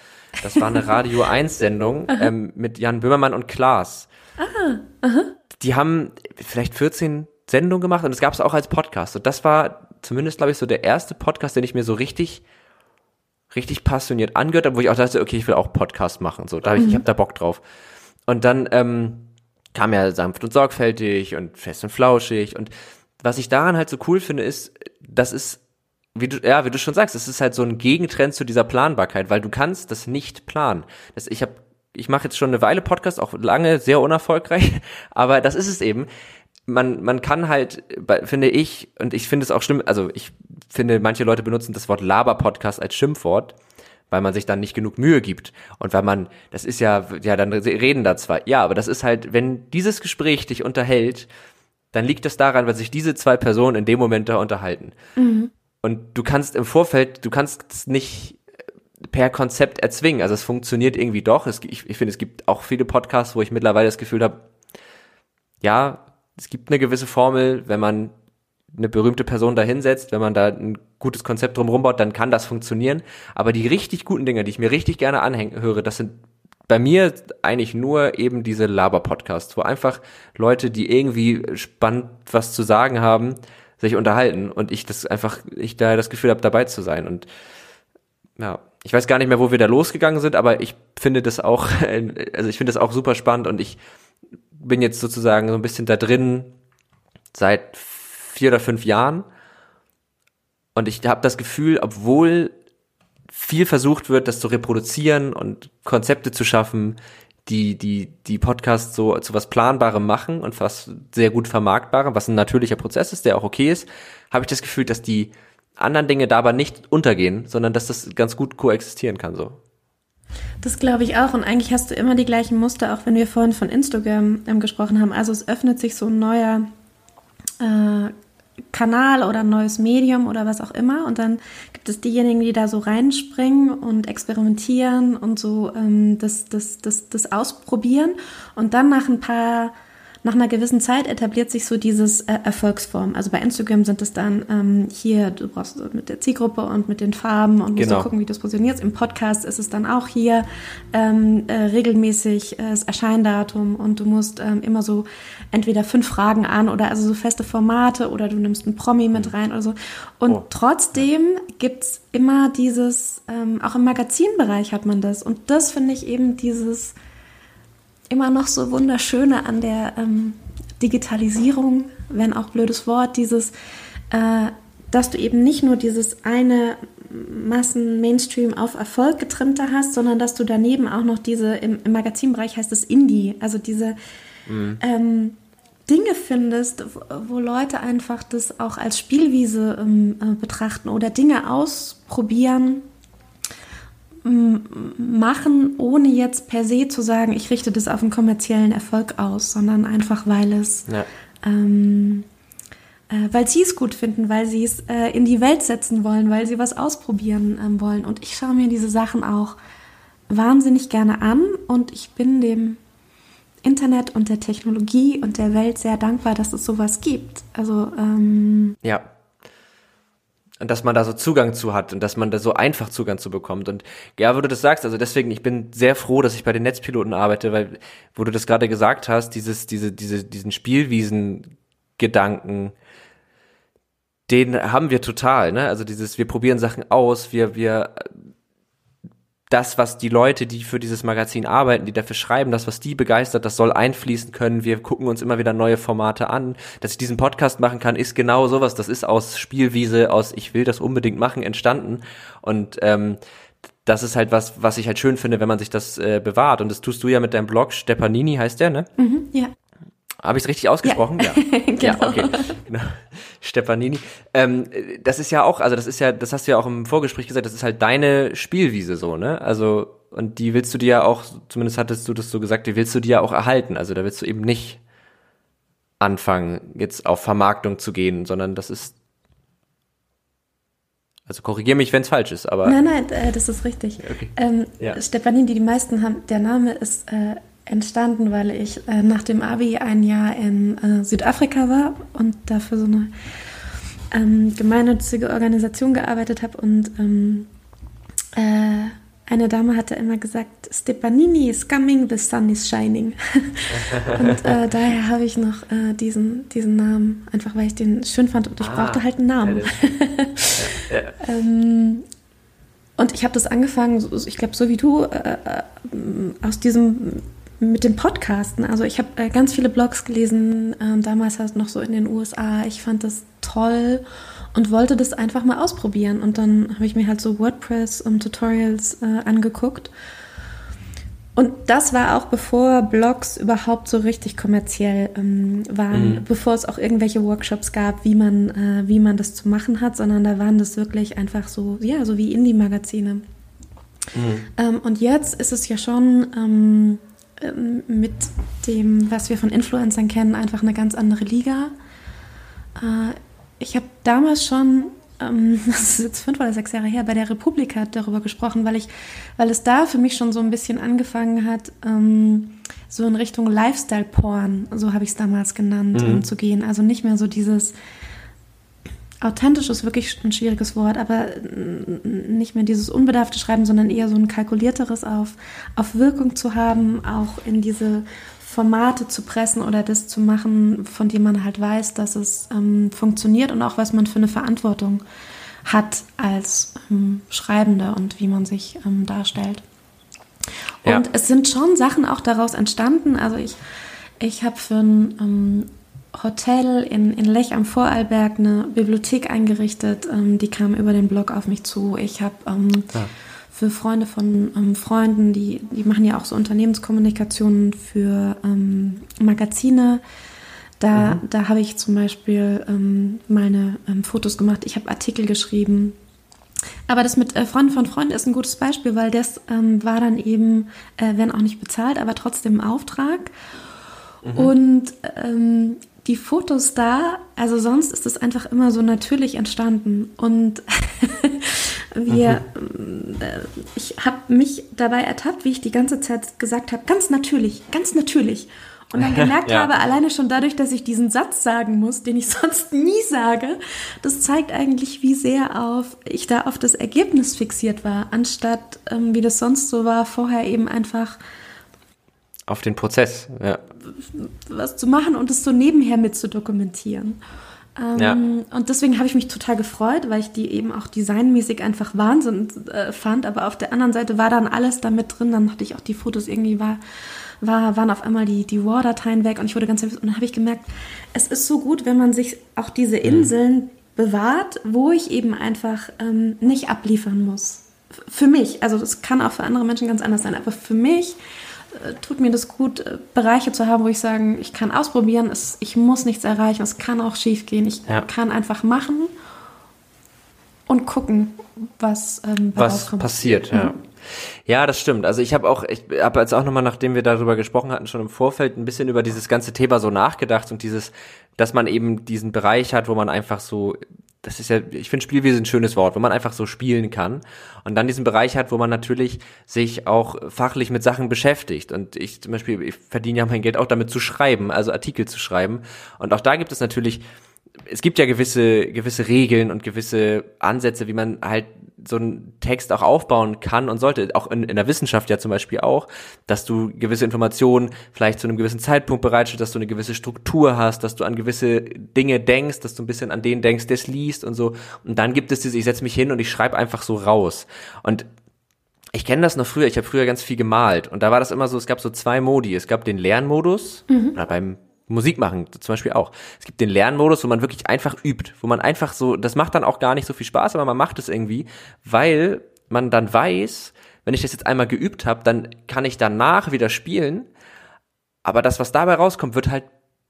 Speaker 1: Das war eine Radio 1 Sendung ähm, mit Jan Böhmermann und Klaas. Ah, aha. Die haben vielleicht 14 Sendungen gemacht und es gab es auch als Podcast. Und das war zumindest, glaube ich, so der erste Podcast, den ich mir so richtig, richtig passioniert angehört habe, wo ich auch dachte, okay, ich will auch Podcast machen. So, da hab ich, mhm. ich habe da Bock drauf. Und dann ähm, kam ja sanft und sorgfältig und fest und flauschig. Und was ich daran halt so cool finde, ist, das ist wie du, ja, wie du schon sagst, es ist halt so ein Gegentrend zu dieser Planbarkeit, weil du kannst das nicht planen. Das, ich habe ich mache jetzt schon eine Weile Podcast, auch lange sehr unerfolgreich, aber das ist es eben. Man, man kann halt, finde ich, und ich finde es auch schlimm, also ich finde, manche Leute benutzen das Wort Laber-Podcast als Schimpfwort, weil man sich dann nicht genug Mühe gibt. Und weil man, das ist ja, ja, dann reden da zwei. Ja, aber das ist halt, wenn dieses Gespräch dich unterhält, dann liegt das daran, weil sich diese zwei Personen in dem Moment da unterhalten. Mhm. Und du kannst im Vorfeld, du kannst nicht per Konzept erzwingen. Also es funktioniert irgendwie doch. Es, ich, ich finde, es gibt auch viele Podcasts, wo ich mittlerweile das Gefühl habe, ja, es gibt eine gewisse Formel, wenn man eine berühmte Person da hinsetzt, wenn man da ein gutes Konzept drumherum baut, dann kann das funktionieren. Aber die richtig guten Dinge, die ich mir richtig gerne anhöre, das sind bei mir eigentlich nur eben diese Laber-Podcasts, wo einfach Leute, die irgendwie spannend was zu sagen haben, sich unterhalten und ich das einfach, ich da das Gefühl habe, dabei zu sein. Und ja, ich weiß gar nicht mehr, wo wir da losgegangen sind, aber ich finde das auch, also ich finde das auch super spannend und ich bin jetzt sozusagen so ein bisschen da drin seit vier oder fünf Jahren. Und ich habe das Gefühl, obwohl viel versucht wird, das zu reproduzieren und Konzepte zu schaffen, die, die, die Podcasts so zu was Planbarem machen und was sehr gut vermarktbarem, was ein natürlicher Prozess ist, der auch okay ist, habe ich das Gefühl, dass die anderen Dinge dabei nicht untergehen, sondern dass das ganz gut koexistieren kann, so.
Speaker 3: Das glaube ich auch. Und eigentlich hast du immer die gleichen Muster, auch wenn wir vorhin von Instagram ähm, gesprochen haben. Also es öffnet sich so ein neuer äh, Kanal oder ein neues Medium oder was auch immer. Und dann gibt es diejenigen, die da so reinspringen und experimentieren und so ähm, das, das, das, das ausprobieren. Und dann nach ein paar nach einer gewissen Zeit etabliert sich so dieses äh, Erfolgsform. Also bei Instagram sind es dann ähm, hier, du brauchst mit der Zielgruppe und mit den Farben und musst genau. gucken, wie du es positionierst. Im Podcast ist es dann auch hier ähm, äh, regelmäßig äh, das Erscheindatum und du musst ähm, immer so entweder fünf Fragen an oder also so feste Formate oder du nimmst einen Promi mit mhm. rein oder so. Und oh. trotzdem gibt's immer dieses, ähm, auch im Magazinbereich hat man das. Und das finde ich eben dieses immer noch so wunderschöne an der ähm, Digitalisierung, wenn auch blödes Wort, dieses, äh, dass du eben nicht nur dieses eine Massen-Mainstream auf Erfolg getrimmter hast, sondern dass du daneben auch noch diese, im, im Magazinbereich heißt es Indie, also diese mhm. ähm, Dinge findest, wo Leute einfach das auch als Spielwiese ähm, äh, betrachten oder Dinge ausprobieren, machen, ohne jetzt per se zu sagen, ich richte das auf einen kommerziellen Erfolg aus, sondern einfach, weil es, ja. ähm, äh, weil sie es gut finden, weil sie es äh, in die Welt setzen wollen, weil sie was ausprobieren ähm, wollen. Und ich schaue mir diese Sachen auch wahnsinnig gerne an und ich bin dem Internet und der Technologie und der Welt sehr dankbar, dass es sowas gibt. Also ähm,
Speaker 1: ja und dass man da so Zugang zu hat und dass man da so einfach Zugang zu bekommt. Und ja, wo du das sagst, also deswegen, ich bin sehr froh, dass ich bei den Netzpiloten arbeite, weil, wo du das gerade gesagt hast, dieses, diese, diese, diesen Spielwiesen-Gedanken, den haben wir total, ne? Also dieses, wir probieren Sachen aus, wir, wir das, was die Leute, die für dieses Magazin arbeiten, die dafür schreiben, das, was die begeistert, das soll einfließen können. Wir gucken uns immer wieder neue Formate an. Dass ich diesen Podcast machen kann, ist genau sowas. Das ist aus Spielwiese, aus ich will das unbedingt machen, entstanden. Und ähm, das ist halt was, was ich halt schön finde, wenn man sich das äh, bewahrt. Und das tust du ja mit deinem Blog. Stepanini heißt der, ne?
Speaker 3: Mhm, ja.
Speaker 1: Habe ich es richtig ausgesprochen? Ja. Ja, genau. ja okay. Genau. Stepanini. Ähm, das ist ja auch, also das ist ja, das hast du ja auch im Vorgespräch gesagt, das ist halt deine Spielwiese so, ne? Also, und die willst du dir ja auch, zumindest hattest du das so gesagt, die willst du dir ja auch erhalten. Also da willst du eben nicht anfangen, jetzt auf Vermarktung zu gehen, sondern das ist also korrigiere mich, wenn es falsch ist, aber.
Speaker 3: Nein, nein, äh, das ist richtig. Okay. Ähm, ja. Stepanini, die meisten haben, der Name ist äh, entstanden, weil ich äh, nach dem Abi ein Jahr in äh, Südafrika war und dafür so eine ähm, gemeinnützige Organisation gearbeitet habe und ähm, äh, eine Dame hatte immer gesagt, Stepanini is coming, the sun is shining. und äh, daher habe ich noch äh, diesen, diesen Namen, einfach weil ich den schön fand und ich ah, brauchte halt einen Namen. ja, ja. ähm, und ich habe das angefangen, ich glaube, so wie du, äh, äh, aus diesem mit dem Podcasten. Also ich habe äh, ganz viele Blogs gelesen, äh, damals halt noch so in den USA. Ich fand das toll und wollte das einfach mal ausprobieren. Und dann habe ich mir halt so WordPress und Tutorials äh, angeguckt. Und das war auch bevor Blogs überhaupt so richtig kommerziell ähm, waren, mhm. bevor es auch irgendwelche Workshops gab, wie man, äh, wie man das zu machen hat, sondern da waren das wirklich einfach so, ja, so wie Indie-Magazine. Mhm. Ähm, und jetzt ist es ja schon ähm, mit dem, was wir von Influencern kennen, einfach eine ganz andere Liga. Äh, ich habe damals schon, ähm, das ist jetzt fünf oder sechs Jahre her, bei der Republika darüber gesprochen, weil ich, weil es da für mich schon so ein bisschen angefangen hat, ähm, so in Richtung Lifestyle-Porn, so habe ich es damals genannt, mhm. zu gehen. Also nicht mehr so dieses Authentisch ist wirklich ein schwieriges Wort, aber nicht mehr dieses unbedarfte Schreiben, sondern eher so ein kalkulierteres auf, auf Wirkung zu haben, auch in diese Formate zu pressen oder das zu machen, von dem man halt weiß, dass es ähm, funktioniert und auch was man für eine Verantwortung hat als ähm, Schreibende und wie man sich ähm, darstellt. Und ja. es sind schon Sachen auch daraus entstanden. Also ich, ich habe für ein ähm, Hotel in, in Lech am Vorarlberg eine Bibliothek eingerichtet. Ähm, die kam über den Blog auf mich zu. Ich habe ähm, ja. für Freunde von ähm, Freunden, die, die machen ja auch so Unternehmenskommunikationen für ähm, Magazine. Da, mhm. da habe ich zum Beispiel ähm, meine ähm, Fotos gemacht. Ich habe Artikel geschrieben. Aber das mit äh, Freunden von Freunden ist ein gutes Beispiel, weil das war dann eben, äh, wenn auch nicht bezahlt, aber trotzdem im Auftrag. Mhm. Und ähm, die Fotos da, also sonst ist es einfach immer so natürlich entstanden. Und wir, mhm. Äh, ich habe mich dabei ertappt, wie ich die ganze Zeit gesagt habe, ganz natürlich, ganz natürlich. Und dann gemerkt ja. habe, alleine schon dadurch, dass ich diesen Satz sagen muss, den ich sonst nie sage, das zeigt eigentlich, wie sehr auf ich da auf das Ergebnis fixiert war, anstatt ähm, wie das sonst so war, vorher eben einfach
Speaker 1: auf den Prozess, ja.
Speaker 3: Was zu machen und es so nebenher mit zu dokumentieren. Ähm, ja. Und deswegen habe ich mich total gefreut, weil ich die eben auch designmäßig einfach Wahnsinn äh, fand. Aber auf der anderen Seite war dann alles damit drin. Dann hatte ich auch die Fotos irgendwie war, war waren auf einmal die, die RAW-Dateien weg und ich wurde ganz nervös. Und dann habe ich gemerkt, es ist so gut, wenn man sich auch diese mhm. Inseln bewahrt, wo ich eben einfach ähm, nicht abliefern muss. Für mich, also das kann auch für andere Menschen ganz anders sein, aber für mich tut mir das gut, äh, Bereiche zu haben, wo ich sagen, ich kann ausprobieren, es, ich muss nichts erreichen, es kann auch schief gehen, ich ja. kann einfach machen und gucken, was, ähm,
Speaker 1: was passiert. Ja. Mhm. Ja, das stimmt. Also ich habe auch, ich habe jetzt auch nochmal, nachdem wir darüber gesprochen hatten, schon im Vorfeld ein bisschen über dieses ganze Thema so nachgedacht und dieses, dass man eben diesen Bereich hat, wo man einfach so das ist ja, ich finde Spielwiese ein schönes Wort, wo man einfach so spielen kann und dann diesen Bereich hat, wo man natürlich sich auch fachlich mit Sachen beschäftigt und ich zum Beispiel, ich verdiene ja mein Geld auch damit zu schreiben, also Artikel zu schreiben und auch da gibt es natürlich es gibt ja gewisse, gewisse Regeln und gewisse Ansätze, wie man halt so einen Text auch aufbauen kann und sollte, auch in, in der Wissenschaft ja zum Beispiel auch, dass du gewisse Informationen vielleicht zu einem gewissen Zeitpunkt bereitest, dass du eine gewisse Struktur hast, dass du an gewisse Dinge denkst, dass du ein bisschen an den denkst, der es liest und so. Und dann gibt es diese, ich setze mich hin und ich schreibe einfach so raus. Und ich kenne das noch früher, ich habe früher ganz viel gemalt und da war das immer so, es gab so zwei Modi. Es gab den Lernmodus, mhm. oder beim Musik machen zum Beispiel auch. Es gibt den Lernmodus, wo man wirklich einfach übt, wo man einfach so, das macht dann auch gar nicht so viel Spaß, aber man macht es irgendwie, weil man dann weiß, wenn ich das jetzt einmal geübt habe, dann kann ich danach wieder spielen, aber das, was dabei rauskommt, wird halt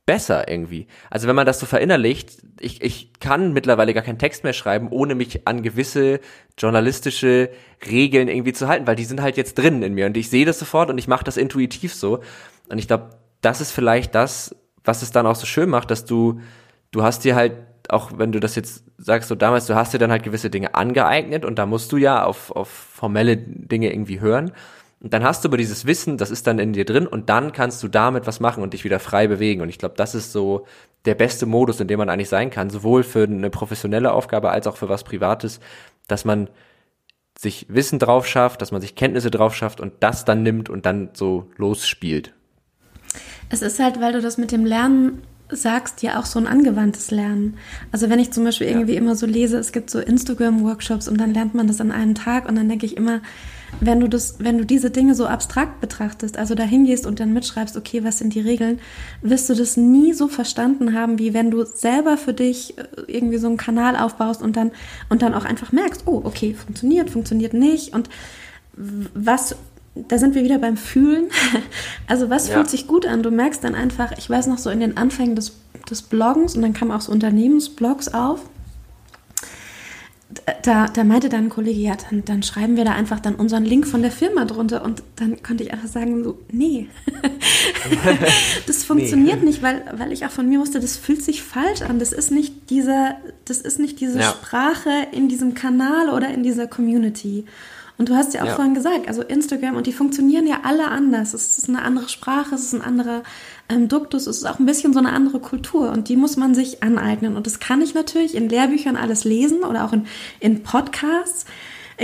Speaker 1: besser irgendwie. Also wenn man das so verinnerlicht, ich, ich kann mittlerweile gar keinen Text mehr schreiben, ohne mich an gewisse journalistische Regeln irgendwie zu halten, weil die sind halt jetzt drin in mir und ich sehe das sofort und ich mache das intuitiv so. Und ich glaube, das ist vielleicht das, was es dann auch so schön macht, dass du, du hast dir halt, auch wenn du das jetzt sagst, so damals, du hast dir dann halt gewisse Dinge angeeignet und da musst du ja auf, auf formelle Dinge irgendwie hören. Und dann hast du aber dieses Wissen, das ist dann in dir drin und dann kannst du damit was machen und dich wieder frei bewegen. Und ich glaube, das ist so der beste Modus, in dem man eigentlich sein kann, sowohl für eine professionelle Aufgabe als auch für was Privates, dass man sich Wissen drauf schafft, dass man sich Kenntnisse drauf schafft und das dann nimmt und dann so losspielt.
Speaker 3: Es ist halt, weil du das mit dem Lernen sagst, ja auch so ein angewandtes Lernen. Also wenn ich zum Beispiel ja. irgendwie immer so lese, es gibt so Instagram-Workshops und dann lernt man das an einem Tag und dann denke ich immer, wenn du das, wenn du diese Dinge so abstrakt betrachtest, also da hingehst und dann mitschreibst, okay, was sind die Regeln, wirst du das nie so verstanden haben, wie wenn du selber für dich äh, irgendwie so einen Kanal aufbaust und dann, und dann auch einfach merkst, oh, okay, funktioniert, funktioniert nicht und was da sind wir wieder beim Fühlen. Also was ja. fühlt sich gut an? Du merkst dann einfach, ich weiß noch so in den Anfängen des, des Bloggens und dann kamen auch so Unternehmensblogs auf. Da, da meinte dann ein Kollege, ja, dann, dann schreiben wir da einfach dann unseren Link von der Firma drunter. Und dann konnte ich einfach sagen, so, nee, das funktioniert nee. nicht, weil, weil ich auch von mir wusste, das fühlt sich falsch an. Das ist nicht diese, das ist nicht diese ja. Sprache in diesem Kanal oder in dieser Community. Und du hast ja auch ja. vorhin gesagt, also Instagram und die funktionieren ja alle anders. Es ist eine andere Sprache, es ist ein anderer ähm, Duktus, es ist auch ein bisschen so eine andere Kultur und die muss man sich aneignen. Und das kann ich natürlich in Lehrbüchern alles lesen oder auch in, in Podcasts.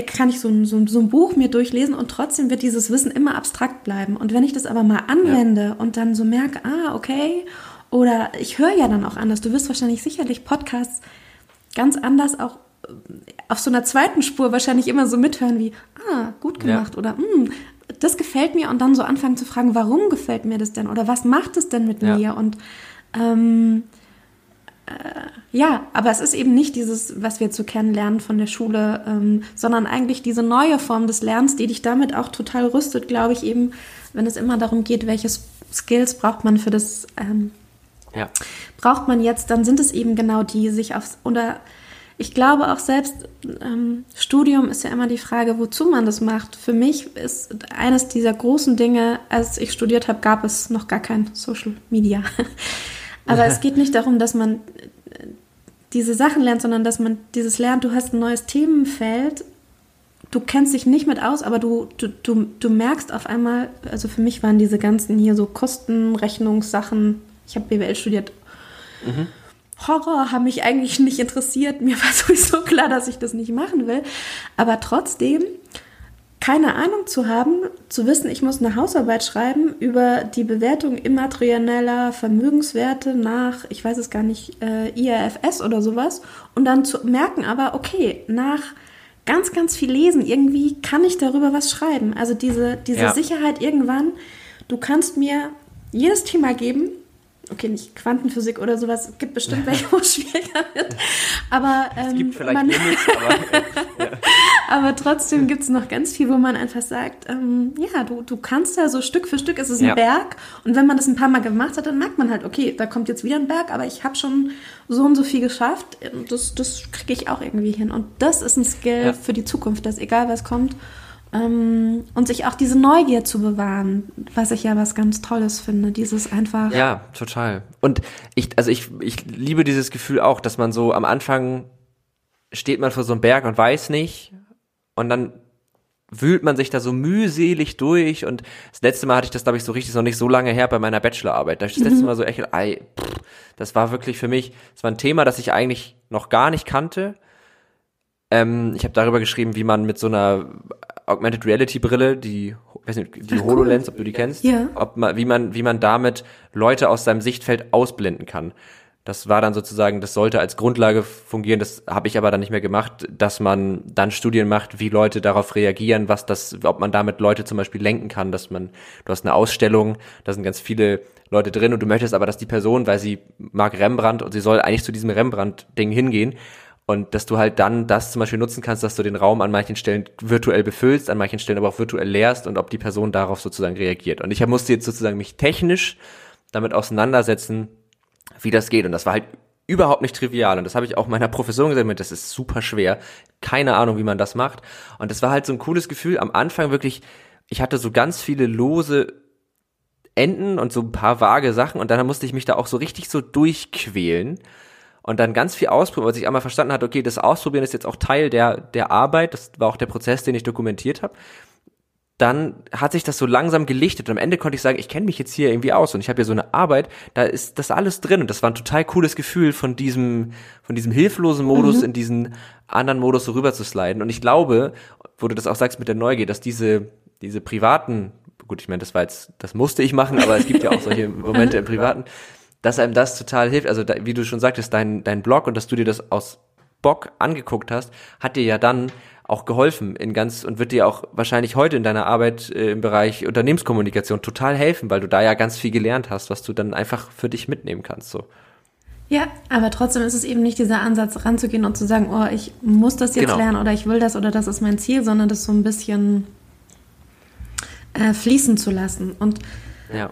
Speaker 3: kann ich so ein, so, so ein Buch mir durchlesen und trotzdem wird dieses Wissen immer abstrakt bleiben. Und wenn ich das aber mal anwende ja. und dann so merke, ah, okay, oder ich höre ja dann auch anders. Du wirst wahrscheinlich sicherlich Podcasts ganz anders auch äh, auf so einer zweiten Spur wahrscheinlich immer so mithören wie, ah, gut gemacht ja. oder hm, das gefällt mir und dann so anfangen zu fragen, warum gefällt mir das denn oder was macht es denn mit ja. mir und ähm, äh, ja, aber es ist eben nicht dieses, was wir zu kennenlernen von der Schule, ähm, sondern eigentlich diese neue Form des Lernens, die dich damit auch total rüstet, glaube ich, eben, wenn es immer darum geht, welche Skills braucht man für das, ähm, ja. braucht man jetzt, dann sind es eben genau die, sich aufs, oder ich glaube auch selbst, ähm, Studium ist ja immer die Frage, wozu man das macht. Für mich ist eines dieser großen Dinge, als ich studiert habe, gab es noch gar kein Social Media. Aber es geht nicht darum, dass man diese Sachen lernt, sondern dass man dieses lernt, du hast ein neues Themenfeld, du kennst dich nicht mit aus, aber du, du, du, du merkst auf einmal, also für mich waren diese ganzen hier so Kostenrechnungssachen, ich habe BWL studiert, mhm. Horror haben mich eigentlich nicht interessiert. Mir war sowieso klar, dass ich das nicht machen will. Aber trotzdem keine Ahnung zu haben, zu wissen, ich muss eine Hausarbeit schreiben über die Bewertung immaterieller Vermögenswerte nach, ich weiß es gar nicht, äh, IRFS oder sowas, und dann zu merken aber, okay, nach ganz, ganz viel Lesen, irgendwie kann ich darüber was schreiben. Also diese, diese ja. Sicherheit irgendwann, du kannst mir jedes Thema geben, okay, nicht Quantenphysik oder sowas, es gibt bestimmt welche, wo es schwieriger wird. Aber, ähm, es gibt vielleicht man, Limits, aber, ja. aber trotzdem gibt es noch ganz viel, wo man einfach sagt, ähm, ja, du, du kannst ja so Stück für Stück, ist es ein ja. Berg und wenn man das ein paar Mal gemacht hat, dann merkt man halt, okay, da kommt jetzt wieder ein Berg, aber ich habe schon so und so viel geschafft, das, das kriege ich auch irgendwie hin. Und das ist ein Skill ja. für die Zukunft, dass egal was kommt, ähm, und sich auch diese Neugier zu bewahren, was ich ja was ganz Tolles finde, dieses einfach.
Speaker 1: Ja, total. Und ich, also ich, ich liebe dieses Gefühl auch, dass man so am Anfang steht man vor so einem Berg und weiß nicht und dann wühlt man sich da so mühselig durch und das letzte Mal hatte ich das, glaube ich, so richtig noch nicht so lange her bei meiner Bachelorarbeit. Da ich das letzte mhm. Mal so echt, ey, pff, das war wirklich für mich, das war ein Thema, das ich eigentlich noch gar nicht kannte. Ähm, ich habe darüber geschrieben, wie man mit so einer Augmented Reality Brille, die, weiß nicht, die Ach, HoloLens, cool. ob du die kennst, ja. ob man, wie man, wie man damit Leute aus seinem Sichtfeld ausblenden kann. Das war dann sozusagen, das sollte als Grundlage fungieren, das habe ich aber dann nicht mehr gemacht, dass man dann Studien macht, wie Leute darauf reagieren, was das, ob man damit Leute zum Beispiel lenken kann, dass man, du hast eine Ausstellung, da sind ganz viele Leute drin und du möchtest aber, dass die Person, weil sie mag Rembrandt und sie soll eigentlich zu diesem Rembrandt-Ding hingehen, und dass du halt dann das zum Beispiel nutzen kannst, dass du den Raum an manchen Stellen virtuell befüllst, an manchen Stellen aber auch virtuell leerst und ob die Person darauf sozusagen reagiert. Und ich musste jetzt sozusagen mich technisch damit auseinandersetzen, wie das geht. Und das war halt überhaupt nicht trivial. Und das habe ich auch meiner Professorin gesagt, das ist super schwer. Keine Ahnung, wie man das macht. Und das war halt so ein cooles Gefühl. Am Anfang wirklich, ich hatte so ganz viele lose Enden und so ein paar vage Sachen. Und dann musste ich mich da auch so richtig so durchquälen und dann ganz viel ausprobieren, weil ich einmal verstanden hat, okay, das Ausprobieren ist jetzt auch Teil der, der Arbeit, das war auch der Prozess, den ich dokumentiert habe. Dann hat sich das so langsam gelichtet. Und am Ende konnte ich sagen, ich kenne mich jetzt hier irgendwie aus und ich habe hier so eine Arbeit, da ist das alles drin. Und das war ein total cooles Gefühl von diesem, von diesem hilflosen Modus mhm. in diesen anderen Modus so rüber zu sliden. Und ich glaube, wo du das auch sagst mit der Neugier, dass diese, diese privaten gut, ich meine, das war jetzt, das musste ich machen, aber es gibt ja auch solche Momente im Privaten, dass einem das total hilft. Also da, wie du schon sagtest, dein, dein Blog und dass du dir das aus Bock angeguckt hast, hat dir ja dann auch geholfen in ganz und wird dir auch wahrscheinlich heute in deiner Arbeit äh, im Bereich Unternehmenskommunikation total helfen, weil du da ja ganz viel gelernt hast, was du dann einfach für dich mitnehmen kannst. So.
Speaker 3: Ja, aber trotzdem ist es eben nicht dieser Ansatz, ranzugehen und zu sagen, oh, ich muss das jetzt genau. lernen oder ich will das oder das ist mein Ziel, sondern das so ein bisschen äh, fließen zu lassen. Und ja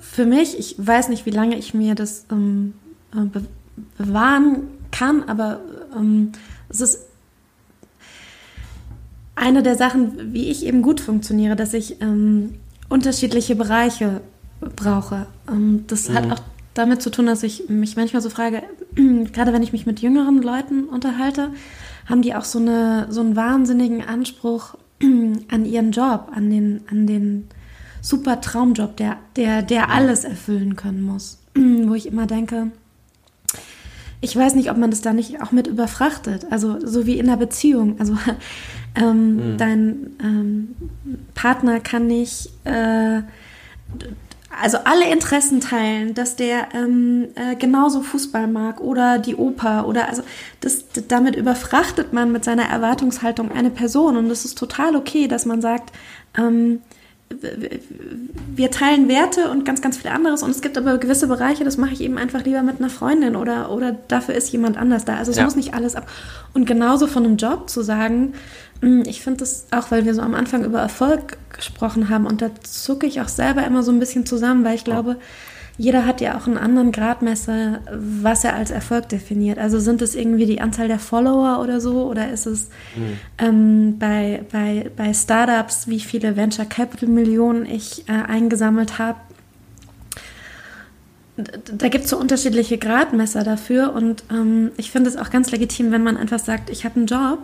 Speaker 3: für mich, ich weiß nicht, wie lange ich mir das ähm, äh, be bewahren kann, aber ähm, es ist eine der Sachen, wie ich eben gut funktioniere, dass ich ähm, unterschiedliche Bereiche brauche. Ähm, das mhm. hat auch damit zu tun, dass ich mich manchmal so frage, gerade wenn ich mich mit jüngeren Leuten unterhalte, haben die auch so, eine, so einen wahnsinnigen Anspruch an ihren Job, an den, an den super Traumjob, der, der, der alles erfüllen können muss. Wo ich immer denke, ich weiß nicht, ob man das da nicht auch mit überfrachtet. Also so wie in einer Beziehung. Also ähm, mhm. dein ähm, Partner kann nicht äh, also alle Interessen teilen, dass der ähm, äh, genauso Fußball mag oder die Oper oder also das, damit überfrachtet man mit seiner Erwartungshaltung eine Person und es ist total okay, dass man sagt, ähm, wir teilen Werte und ganz, ganz viel anderes und es gibt aber gewisse Bereiche, das mache ich eben einfach lieber mit einer Freundin oder, oder dafür ist jemand anders da. Also es ja. muss nicht alles ab. Und genauso von einem Job zu sagen, hm, ich finde das auch, weil wir so am Anfang über Erfolg gesprochen haben und da zucke ich auch selber immer so ein bisschen zusammen, weil ich glaube, jeder hat ja auch einen anderen Gradmesser, was er als Erfolg definiert. Also sind es irgendwie die Anzahl der Follower oder so oder ist es mhm. ähm, bei, bei, bei Startups, wie viele Venture Capital Millionen ich äh, eingesammelt habe? Da gibt es so unterschiedliche Gradmesser dafür und ähm, ich finde es auch ganz legitim, wenn man einfach sagt, ich habe einen Job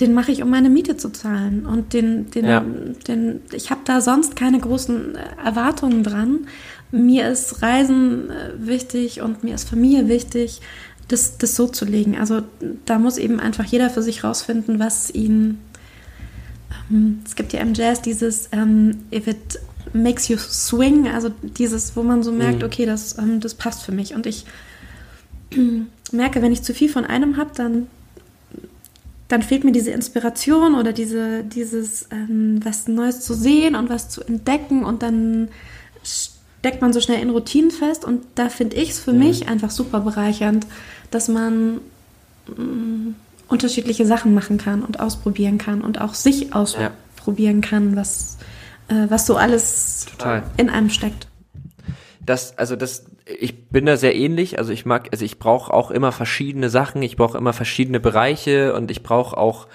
Speaker 3: den mache ich, um meine Miete zu zahlen. Und den, den, ja. den, ich habe da sonst keine großen Erwartungen dran. Mir ist Reisen äh, wichtig und mir ist Familie wichtig, das, das so zu legen. Also da muss eben einfach jeder für sich rausfinden, was ihn. Ähm, es gibt ja im Jazz dieses ähm, If it makes you swing, also dieses, wo man so merkt, mhm. okay, das, ähm, das passt für mich. Und ich merke, wenn ich zu viel von einem habe, dann dann fehlt mir diese Inspiration oder diese, dieses, ähm, was Neues zu sehen und was zu entdecken und dann steckt man so schnell in Routinen fest und da finde ich es für mhm. mich einfach super bereichernd, dass man mm, unterschiedliche Sachen machen kann und ausprobieren kann und auch sich ausprobieren ja. kann, was, äh, was so alles Total. in einem steckt.
Speaker 1: Das, also das ich bin da sehr ähnlich. Also ich mag, also ich brauche auch immer verschiedene Sachen. Ich brauche immer verschiedene Bereiche und ich brauche auch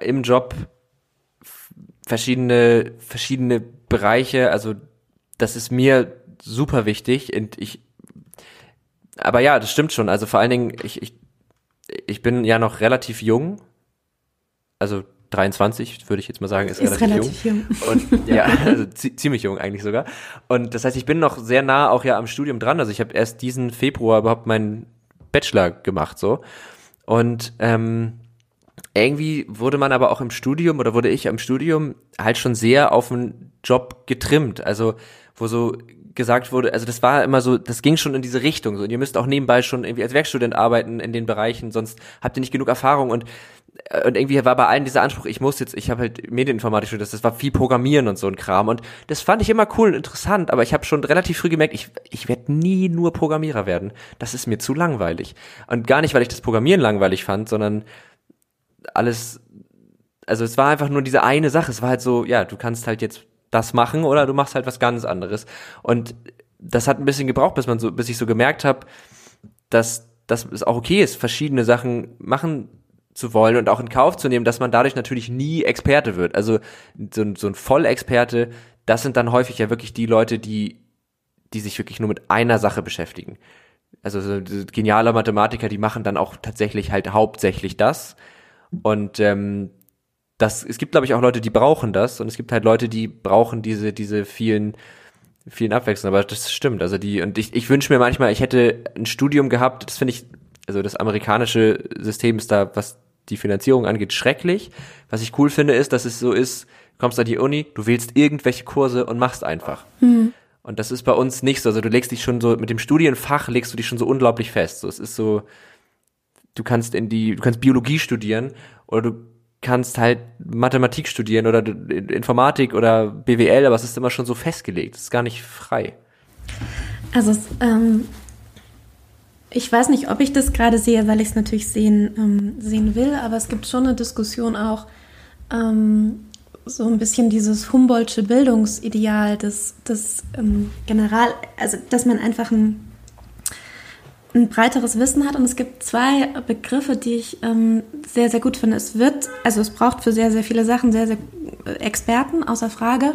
Speaker 1: im Job verschiedene verschiedene Bereiche. Also das ist mir super wichtig und ich. Aber ja, das stimmt schon. Also vor allen Dingen, ich, ich, ich bin ja noch relativ jung. Also 23, würde ich jetzt mal sagen, ist, ist relativ, relativ jung. jung. Und ja, also ziemlich jung eigentlich sogar. Und das heißt, ich bin noch sehr nah auch ja am Studium dran. Also ich habe erst diesen Februar überhaupt meinen Bachelor gemacht so. Und ähm, irgendwie wurde man aber auch im Studium oder wurde ich am Studium halt schon sehr auf den Job getrimmt. Also wo so gesagt wurde, also das war immer so, das ging schon in diese Richtung. So, und ihr müsst auch nebenbei schon irgendwie als Werkstudent arbeiten in den Bereichen, sonst habt ihr nicht genug Erfahrung. Und äh, und irgendwie war bei allen dieser Anspruch, ich muss jetzt, ich habe halt Medieninformatik studiert, das war viel Programmieren und so ein Kram und das fand ich immer cool und interessant, aber ich habe schon relativ früh gemerkt, ich, ich werde nie nur Programmierer werden. Das ist mir zu langweilig. Und gar nicht, weil ich das Programmieren langweilig fand, sondern alles, also es war einfach nur diese eine Sache. Es war halt so, ja, du kannst halt jetzt das machen oder du machst halt was ganz anderes. Und das hat ein bisschen gebraucht, bis man so, bis ich so gemerkt habe, dass, dass es auch okay ist, verschiedene Sachen machen zu wollen und auch in Kauf zu nehmen, dass man dadurch natürlich nie Experte wird. Also so, ein, so ein Vollexperte, das sind dann häufig ja wirklich die Leute, die, die sich wirklich nur mit einer Sache beschäftigen. Also so geniale Mathematiker, die machen dann auch tatsächlich halt hauptsächlich das. Und ähm, das, es gibt, glaube ich, auch Leute, die brauchen das und es gibt halt Leute, die brauchen diese, diese vielen, vielen Abwechslungen. Aber das stimmt. Also die, und ich, ich wünsche mir manchmal, ich hätte ein Studium gehabt, das finde ich, also das amerikanische System ist da, was die Finanzierung angeht, schrecklich. Was ich cool finde, ist, dass es so ist, du kommst an die Uni, du wählst irgendwelche Kurse und machst einfach. Mhm. Und das ist bei uns nicht so. Also du legst dich schon so, mit dem Studienfach legst du dich schon so unglaublich fest. So, es ist so, du kannst in die, du kannst Biologie studieren oder du kannst halt Mathematik studieren oder Informatik oder BWL, aber es ist immer schon so festgelegt. Es ist gar nicht frei.
Speaker 3: Also ähm, ich weiß nicht, ob ich das gerade sehe, weil ich es natürlich sehen, ähm, sehen will, aber es gibt schon eine Diskussion auch, ähm, so ein bisschen dieses Humboldtsche Bildungsideal, das, das ähm, General, also dass man einfach ein, ein breiteres Wissen hat. Und es gibt zwei Begriffe, die ich ähm, sehr, sehr gut finde. Es wird, also es braucht für sehr, sehr viele Sachen sehr, sehr äh, Experten, außer Frage.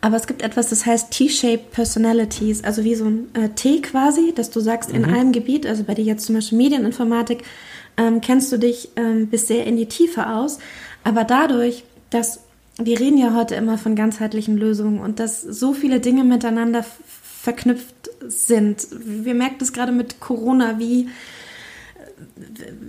Speaker 3: Aber es gibt etwas, das heißt T-Shaped Personalities, also wie so ein äh, T quasi, dass du sagst, mhm. in einem Gebiet, also bei dir jetzt zum Beispiel Medieninformatik, ähm, kennst du dich ähm, bis sehr in die Tiefe aus. Aber dadurch, dass wir reden ja heute immer von ganzheitlichen Lösungen und dass so viele Dinge miteinander verknüpft sind. Wir merken das gerade mit Corona, wie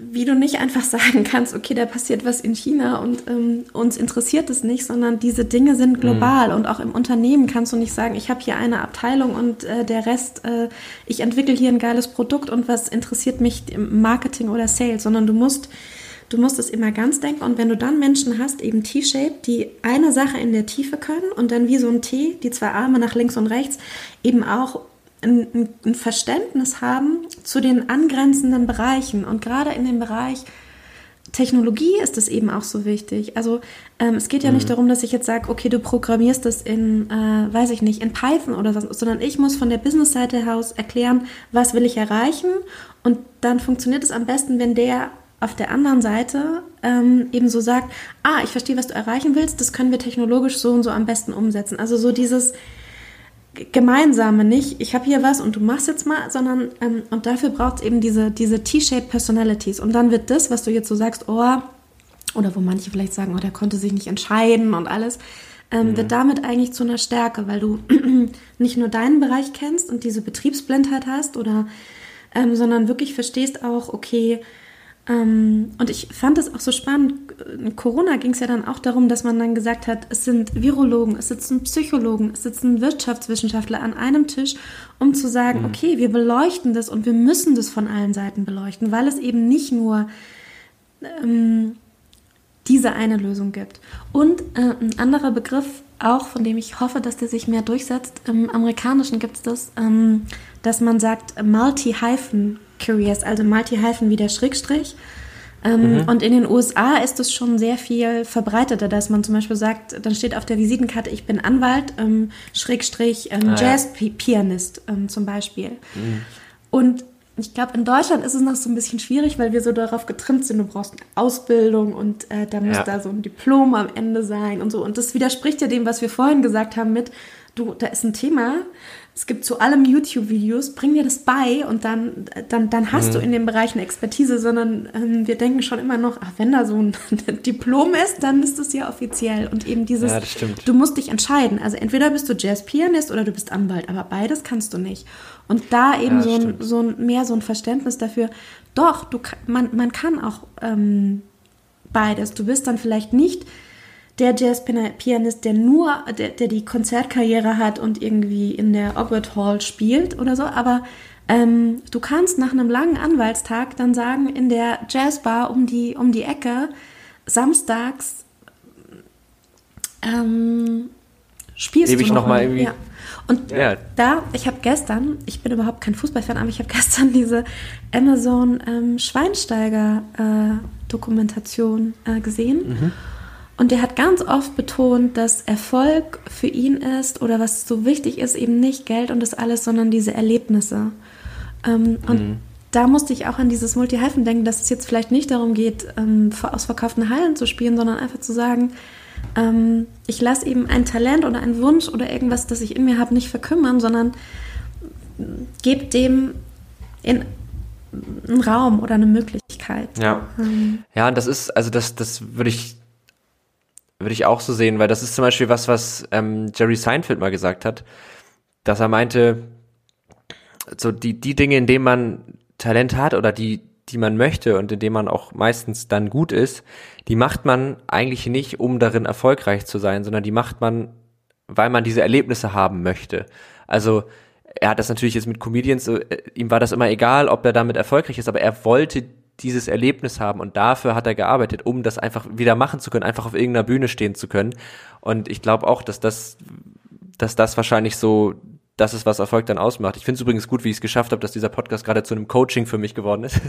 Speaker 3: wie du nicht einfach sagen kannst, okay, da passiert was in China und ähm, uns interessiert es nicht, sondern diese Dinge sind global mhm. und auch im Unternehmen kannst du nicht sagen, ich habe hier eine Abteilung und äh, der Rest, äh, ich entwickle hier ein geiles Produkt und was interessiert mich im Marketing oder Sales, sondern du musst Du musst es immer ganz denken und wenn du dann Menschen hast, eben T-Shape, die eine Sache in der Tiefe können und dann wie so ein T, die zwei Arme nach links und rechts, eben auch ein, ein Verständnis haben zu den angrenzenden Bereichen. Und gerade in dem Bereich Technologie ist es eben auch so wichtig. Also ähm, es geht ja mhm. nicht darum, dass ich jetzt sage, okay, du programmierst das in, äh, weiß ich nicht, in Python oder so, sondern ich muss von der Business-Seite aus erklären, was will ich erreichen. Und dann funktioniert es am besten, wenn der auf der anderen Seite ähm, eben so sagt, ah, ich verstehe, was du erreichen willst, das können wir technologisch so und so am besten umsetzen. Also so dieses, gemeinsame, nicht ich habe hier was und du machst jetzt mal, sondern ähm, und dafür braucht es eben diese, diese T-shaped Personalities. Und dann wird das, was du jetzt so sagst, oh, oder wo manche vielleicht sagen, oh, der konnte sich nicht entscheiden und alles, ähm, mhm. wird damit eigentlich zu einer Stärke, weil du nicht nur deinen Bereich kennst und diese Betriebsblindheit hast oder ähm, sondern wirklich verstehst auch, okay, und ich fand es auch so spannend. In Corona ging es ja dann auch darum, dass man dann gesagt hat, es sind Virologen, es sitzen Psychologen, es sitzen Wirtschaftswissenschaftler an einem Tisch, um zu sagen, mhm. okay, wir beleuchten das und wir müssen das von allen Seiten beleuchten, weil es eben nicht nur ähm, diese eine Lösung gibt. Und äh, ein anderer Begriff auch, von dem ich hoffe, dass der sich mehr durchsetzt, im Amerikanischen gibt es das, ähm, dass man sagt Multi-Hyphen Curious, also Multi-Hyphen wie der Schrägstrich. Ähm, mhm. Und in den USA ist es schon sehr viel verbreiteter, dass man zum Beispiel sagt, dann steht auf der Visitenkarte, ich bin Anwalt, ähm, Schrägstrich ähm, ah, Jazz-Pianist ähm, zum Beispiel. Mhm. Und ich glaube, in Deutschland ist es noch so ein bisschen schwierig, weil wir so darauf getrimmt sind, du brauchst eine Ausbildung und äh, da muss ja. da so ein Diplom am Ende sein und so. Und das widerspricht ja dem, was wir vorhin gesagt haben mit, du, da ist ein Thema, es gibt zu allem YouTube-Videos, bring dir das bei und dann, dann, dann hast mhm. du in dem Bereich eine Expertise, sondern ähm, wir denken schon immer noch, ach, wenn da so ein Diplom ist, dann ist das ja offiziell. Und eben dieses, ja, du musst dich entscheiden. Also entweder bist du Jazz-Pianist oder du bist Anwalt, aber beides kannst du nicht. Und da eben ja, so, ein, so ein, mehr so ein Verständnis dafür, doch, du, man, man kann auch ähm, beides. Du bist dann vielleicht nicht der Jazz-Pianist, der nur, der, der die Konzertkarriere hat und irgendwie in der Ogwood Hall spielt oder so, aber ähm, du kannst nach einem langen Anwaltstag dann sagen, in der Jazzbar um die, um die Ecke, samstags ähm, spielst
Speaker 1: Lebe du
Speaker 3: noch,
Speaker 1: noch mal irgendwie.
Speaker 3: Ja. Und ja. da, ich habe gestern, ich bin überhaupt kein Fußballfan, aber ich habe gestern diese Amazon ähm, Schweinsteiger äh, Dokumentation äh, gesehen. Mhm. Und der hat ganz oft betont, dass Erfolg für ihn ist oder was so wichtig ist, eben nicht Geld und das alles, sondern diese Erlebnisse. Ähm, und mhm. da musste ich auch an dieses Multi-Hyphen denken, dass es jetzt vielleicht nicht darum geht, ähm, ausverkauften Hallen zu spielen, sondern einfach zu sagen, ähm, ich lasse eben ein Talent oder einen Wunsch oder irgendwas, das ich in mir habe, nicht verkümmern, sondern gebe dem in einen Raum oder eine Möglichkeit.
Speaker 1: Ja, ähm. ja, und das ist, also das, das würde ich würde ich auch so sehen, weil das ist zum Beispiel was, was ähm, Jerry Seinfeld mal gesagt hat, dass er meinte, so die, die Dinge, in denen man Talent hat oder die, die man möchte und in denen man auch meistens dann gut ist, die macht man eigentlich nicht, um darin erfolgreich zu sein, sondern die macht man, weil man diese Erlebnisse haben möchte. Also er hat das natürlich jetzt mit Comedians, äh, ihm war das immer egal, ob er damit erfolgreich ist, aber er wollte dieses Erlebnis haben und dafür hat er gearbeitet, um das einfach wieder machen zu können, einfach auf irgendeiner Bühne stehen zu können. Und ich glaube auch, dass das, dass das wahrscheinlich so das ist, was Erfolg dann ausmacht. Ich finde es übrigens gut, wie ich es geschafft habe, dass dieser Podcast gerade zu einem Coaching für mich geworden ist.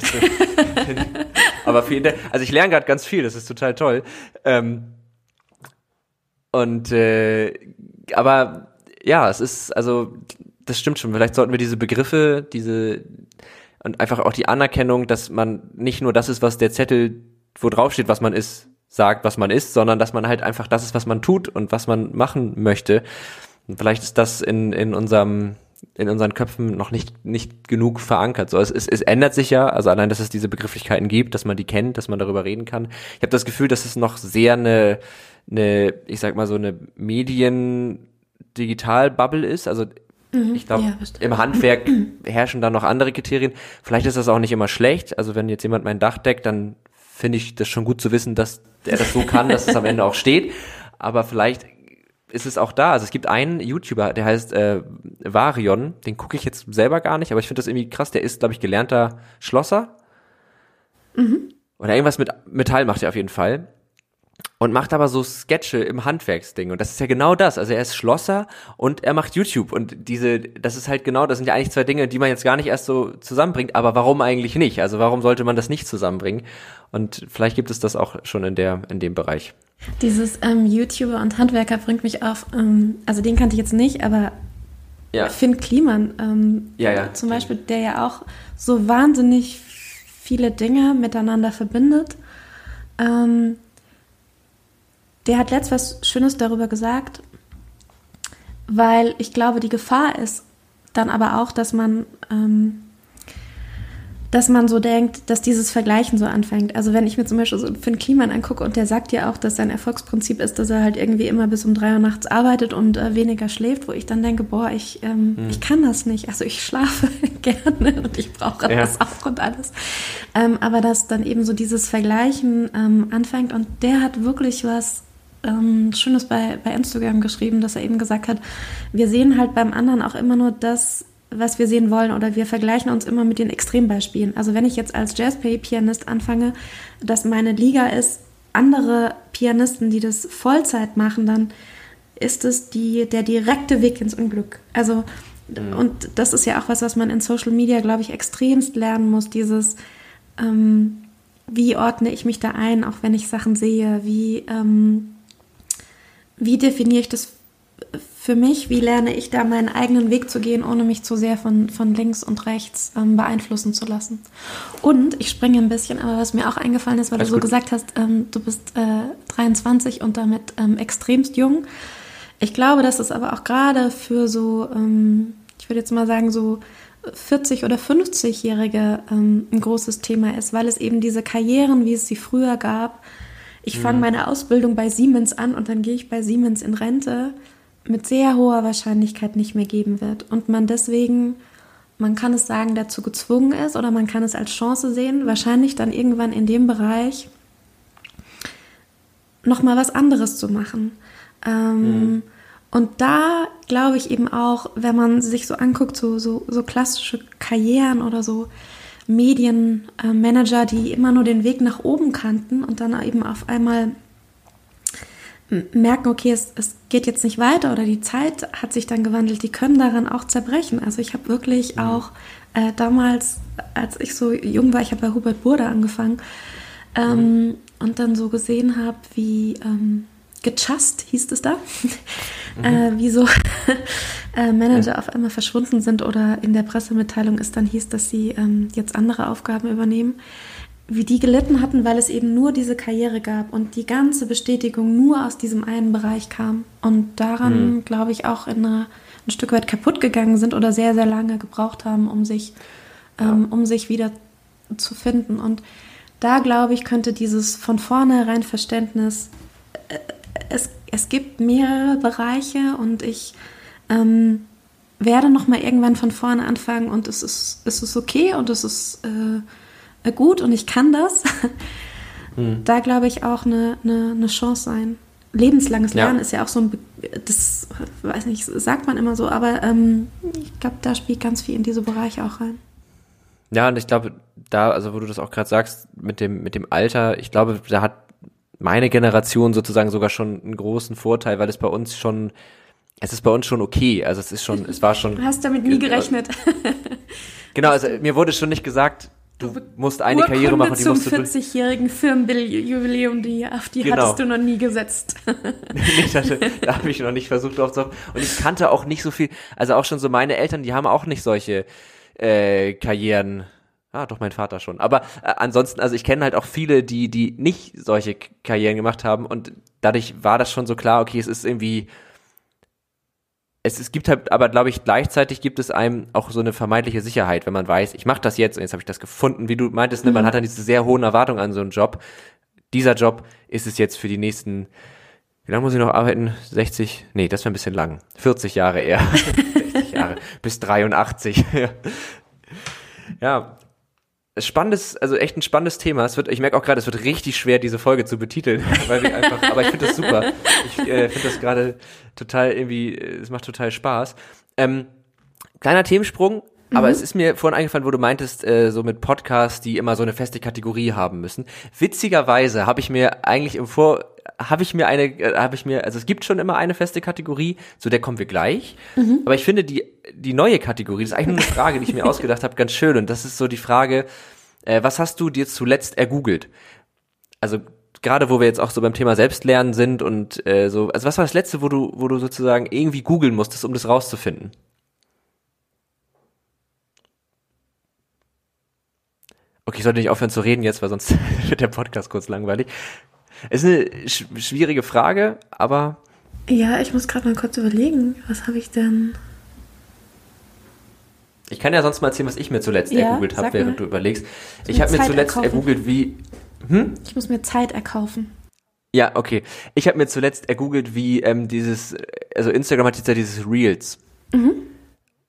Speaker 1: aber vielen Dank. Also ich lerne gerade ganz viel, das ist total toll. Ähm, und äh, aber ja, es ist, also das stimmt schon. Vielleicht sollten wir diese Begriffe, diese und einfach auch die Anerkennung, dass man nicht nur das ist, was der Zettel, wo drauf steht, was man ist, sagt, was man ist, sondern dass man halt einfach das ist, was man tut und was man machen möchte. Und vielleicht ist das in, in unserem in unseren Köpfen noch nicht, nicht genug verankert. So, es, es, es ändert sich ja, also allein, dass es diese Begrifflichkeiten gibt, dass man die kennt, dass man darüber reden kann. Ich habe das Gefühl, dass es noch sehr eine, eine, ich sag mal so eine Medien-Digital-Bubble ist. Also Mhm, ich glaube, ja, im Handwerk herrschen da noch andere Kriterien. Vielleicht ist das auch nicht immer schlecht. Also wenn jetzt jemand mein Dach deckt, dann finde ich das schon gut zu wissen, dass er das so kann, dass es am Ende auch steht. Aber vielleicht ist es auch da. Also es gibt einen YouTuber, der heißt äh, Varion, den gucke ich jetzt selber gar nicht, aber ich finde das irgendwie krass. Der ist, glaube ich, gelernter Schlosser. Mhm. Oder irgendwas mit Metall macht er auf jeden Fall und macht aber so Sketche im Handwerksding und das ist ja genau das. Also er ist Schlosser und er macht YouTube und diese, das ist halt genau, das sind ja eigentlich zwei Dinge, die man jetzt gar nicht erst so zusammenbringt. Aber warum eigentlich nicht? Also warum sollte man das nicht zusammenbringen? Und vielleicht gibt es das auch schon in der in dem Bereich.
Speaker 3: Dieses ähm, YouTuber und Handwerker bringt mich auf. Ähm, also den kannte ich jetzt nicht, aber ja. Finn Kliman ähm,
Speaker 1: ja, ja.
Speaker 3: zum Beispiel, der ja auch so wahnsinnig viele Dinge miteinander verbindet. Ähm, der hat letzt was Schönes darüber gesagt, weil ich glaube, die Gefahr ist dann aber auch, dass man, ähm, dass man so denkt, dass dieses Vergleichen so anfängt. Also wenn ich mir zum Beispiel so Finn Kliman angucke und der sagt ja auch, dass sein Erfolgsprinzip ist, dass er halt irgendwie immer bis um drei Uhr nachts arbeitet und äh, weniger schläft, wo ich dann denke, boah, ich, ähm, hm. ich kann das nicht. Also ich schlafe gerne und ich brauche ja. das auch und alles. Ähm, aber dass dann eben so dieses Vergleichen ähm, anfängt und der hat wirklich was ähm, Schönes bei, bei Instagram geschrieben, dass er eben gesagt hat, wir sehen halt beim anderen auch immer nur das, was wir sehen wollen oder wir vergleichen uns immer mit den Extrembeispielen. Also wenn ich jetzt als Jazzplay-Pianist anfange, dass meine Liga ist, andere Pianisten, die das Vollzeit machen, dann ist es die, der direkte Weg ins Unglück. Also, mhm. und das ist ja auch was, was man in Social Media, glaube ich, extremst lernen muss, dieses, ähm, wie ordne ich mich da ein, auch wenn ich Sachen sehe, wie, ähm, wie definiere ich das für mich? Wie lerne ich da meinen eigenen Weg zu gehen, ohne mich zu sehr von, von links und rechts ähm, beeinflussen zu lassen? Und ich springe ein bisschen, aber was mir auch eingefallen ist, weil Alles du so gut. gesagt hast, ähm, du bist äh, 23 und damit ähm, extremst jung. Ich glaube, dass es aber auch gerade für so, ähm, ich würde jetzt mal sagen, so 40 oder 50-Jährige ähm, ein großes Thema ist, weil es eben diese Karrieren, wie es sie früher gab, ich fange mhm. meine Ausbildung bei Siemens an und dann gehe ich bei Siemens in Rente, mit sehr hoher Wahrscheinlichkeit nicht mehr geben wird. Und man deswegen, man kann es sagen, dazu gezwungen ist oder man kann es als Chance sehen, wahrscheinlich dann irgendwann in dem Bereich nochmal was anderes zu machen. Ähm, mhm. Und da glaube ich eben auch, wenn man sich so anguckt, so, so, so klassische Karrieren oder so, Medienmanager, die immer nur den Weg nach oben kannten und dann eben auf einmal merken, okay, es, es geht jetzt nicht weiter oder die Zeit hat sich dann gewandelt, die können daran auch zerbrechen. Also ich habe wirklich mhm. auch äh, damals, als ich so jung war, ich habe bei Hubert Burda angefangen ähm, mhm. und dann so gesehen habe, wie ähm, gechast hieß es da, mhm. äh, wie so äh, Manager ja. auf einmal verschwunden sind oder in der Pressemitteilung ist dann hieß, dass sie ähm, jetzt andere Aufgaben übernehmen, wie die gelitten hatten, weil es eben nur diese Karriere gab und die ganze Bestätigung nur aus diesem einen Bereich kam und daran, mhm. glaube ich, auch in einer, ein Stück weit kaputt gegangen sind oder sehr, sehr lange gebraucht haben, um sich, ähm, um sich wieder zu finden. Und da, glaube ich, könnte dieses von vornherein Verständnis äh, es, es gibt mehrere Bereiche und ich ähm, werde noch mal irgendwann von vorne anfangen und es ist, es ist okay und es ist äh, gut und ich kann das. Hm. Da glaube ich auch eine, eine, eine Chance sein. Lebenslanges Lernen ja. ist ja auch so ein, das weiß nicht, sagt man immer so, aber ähm, ich glaube, da spielt ganz viel in diese Bereiche auch rein.
Speaker 1: Ja, und ich glaube, da, also wo du das auch gerade sagst, mit dem, mit dem Alter, ich glaube, da hat meine Generation sozusagen sogar schon einen großen Vorteil, weil es bei uns schon, es ist bei uns schon okay. Also es ist schon, es war schon.
Speaker 3: Du hast damit nie gerechnet.
Speaker 1: genau, also mir wurde schon nicht gesagt, du musst eine Urkunde Karriere machen, die
Speaker 3: zum
Speaker 1: musst
Speaker 3: du 40-jährigen Firmenjubiläum, die, auf die genau. hattest du noch nie gesetzt.
Speaker 1: nee, hatte, da habe ich noch nicht versucht aufzuhoffen. Und ich kannte auch nicht so viel, also auch schon so meine Eltern, die haben auch nicht solche äh, Karrieren Ah, doch, mein Vater schon. Aber äh, ansonsten, also ich kenne halt auch viele, die, die nicht solche Karrieren gemacht haben und dadurch war das schon so klar, okay, es ist irgendwie, es, es gibt halt, aber glaube ich, gleichzeitig gibt es einem auch so eine vermeintliche Sicherheit, wenn man weiß, ich mache das jetzt und jetzt habe ich das gefunden, wie du meintest, ne, man mhm. hat dann diese sehr hohen Erwartungen an so einen Job. Dieser Job ist es jetzt für die nächsten, wie lange muss ich noch arbeiten? 60? Nee, das wäre ein bisschen lang. 40 Jahre eher. Jahre bis 83. ja, spannendes, also echt ein spannendes Thema. Es wird, ich merke auch gerade, es wird richtig schwer, diese Folge zu betiteln, weil wir einfach, aber ich finde das super. Ich äh, finde das gerade total irgendwie, äh, es macht total Spaß. Ähm, kleiner Themensprung, aber mhm. es ist mir vorhin eingefallen, wo du meintest, äh, so mit Podcasts, die immer so eine feste Kategorie haben müssen. Witzigerweise habe ich mir eigentlich im Vor habe ich mir eine, äh, habe ich mir, also es gibt schon immer eine feste Kategorie, zu der kommen wir gleich. Mhm. Aber ich finde die die neue Kategorie, das ist eigentlich nur eine Frage, die ich mir ausgedacht habe, ganz schön. Und das ist so die Frage, äh, was hast du dir zuletzt ergoogelt? Also gerade wo wir jetzt auch so beim Thema Selbstlernen sind und äh, so, also was war das letzte, wo du, wo du sozusagen irgendwie googeln musstest, um das rauszufinden? Okay, ich sollte nicht aufhören zu reden jetzt, weil sonst wird der Podcast kurz langweilig. Ist eine sch schwierige Frage, aber.
Speaker 3: Ja, ich muss gerade mal kurz überlegen, was habe ich denn.
Speaker 1: Ich kann ja sonst mal erzählen, was ich mir zuletzt ja, ergoogelt habe, während mal. du überlegst. Ich, ich habe mir zuletzt erkaufen. ergoogelt, wie.
Speaker 3: Hm? Ich muss mir Zeit erkaufen.
Speaker 1: Ja, okay. Ich habe mir zuletzt ergoogelt, wie ähm, dieses, also Instagram hat jetzt ja dieses Reels. Mhm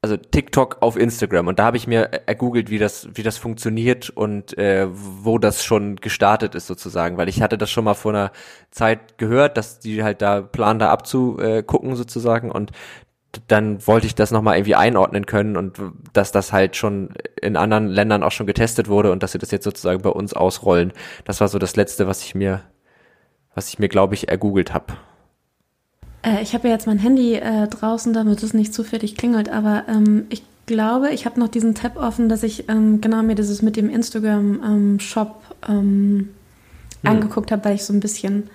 Speaker 1: also TikTok auf Instagram und da habe ich mir ergoogelt, wie das wie das funktioniert und äh, wo das schon gestartet ist sozusagen, weil ich hatte das schon mal vor einer Zeit gehört, dass die halt da planen da abzugucken sozusagen und dann wollte ich das nochmal irgendwie einordnen können und dass das halt schon in anderen Ländern auch schon getestet wurde und dass sie das jetzt sozusagen bei uns ausrollen. Das war so das letzte, was ich mir was ich mir glaube ich ergoogelt habe.
Speaker 3: Äh, ich habe ja jetzt mein Handy äh, draußen, damit es nicht zufällig klingelt, aber ähm, ich glaube, ich habe noch diesen Tab offen, dass ich ähm, genau mir dieses mit dem Instagram-Shop ähm, hm. angeguckt habe, weil ich so ein bisschen.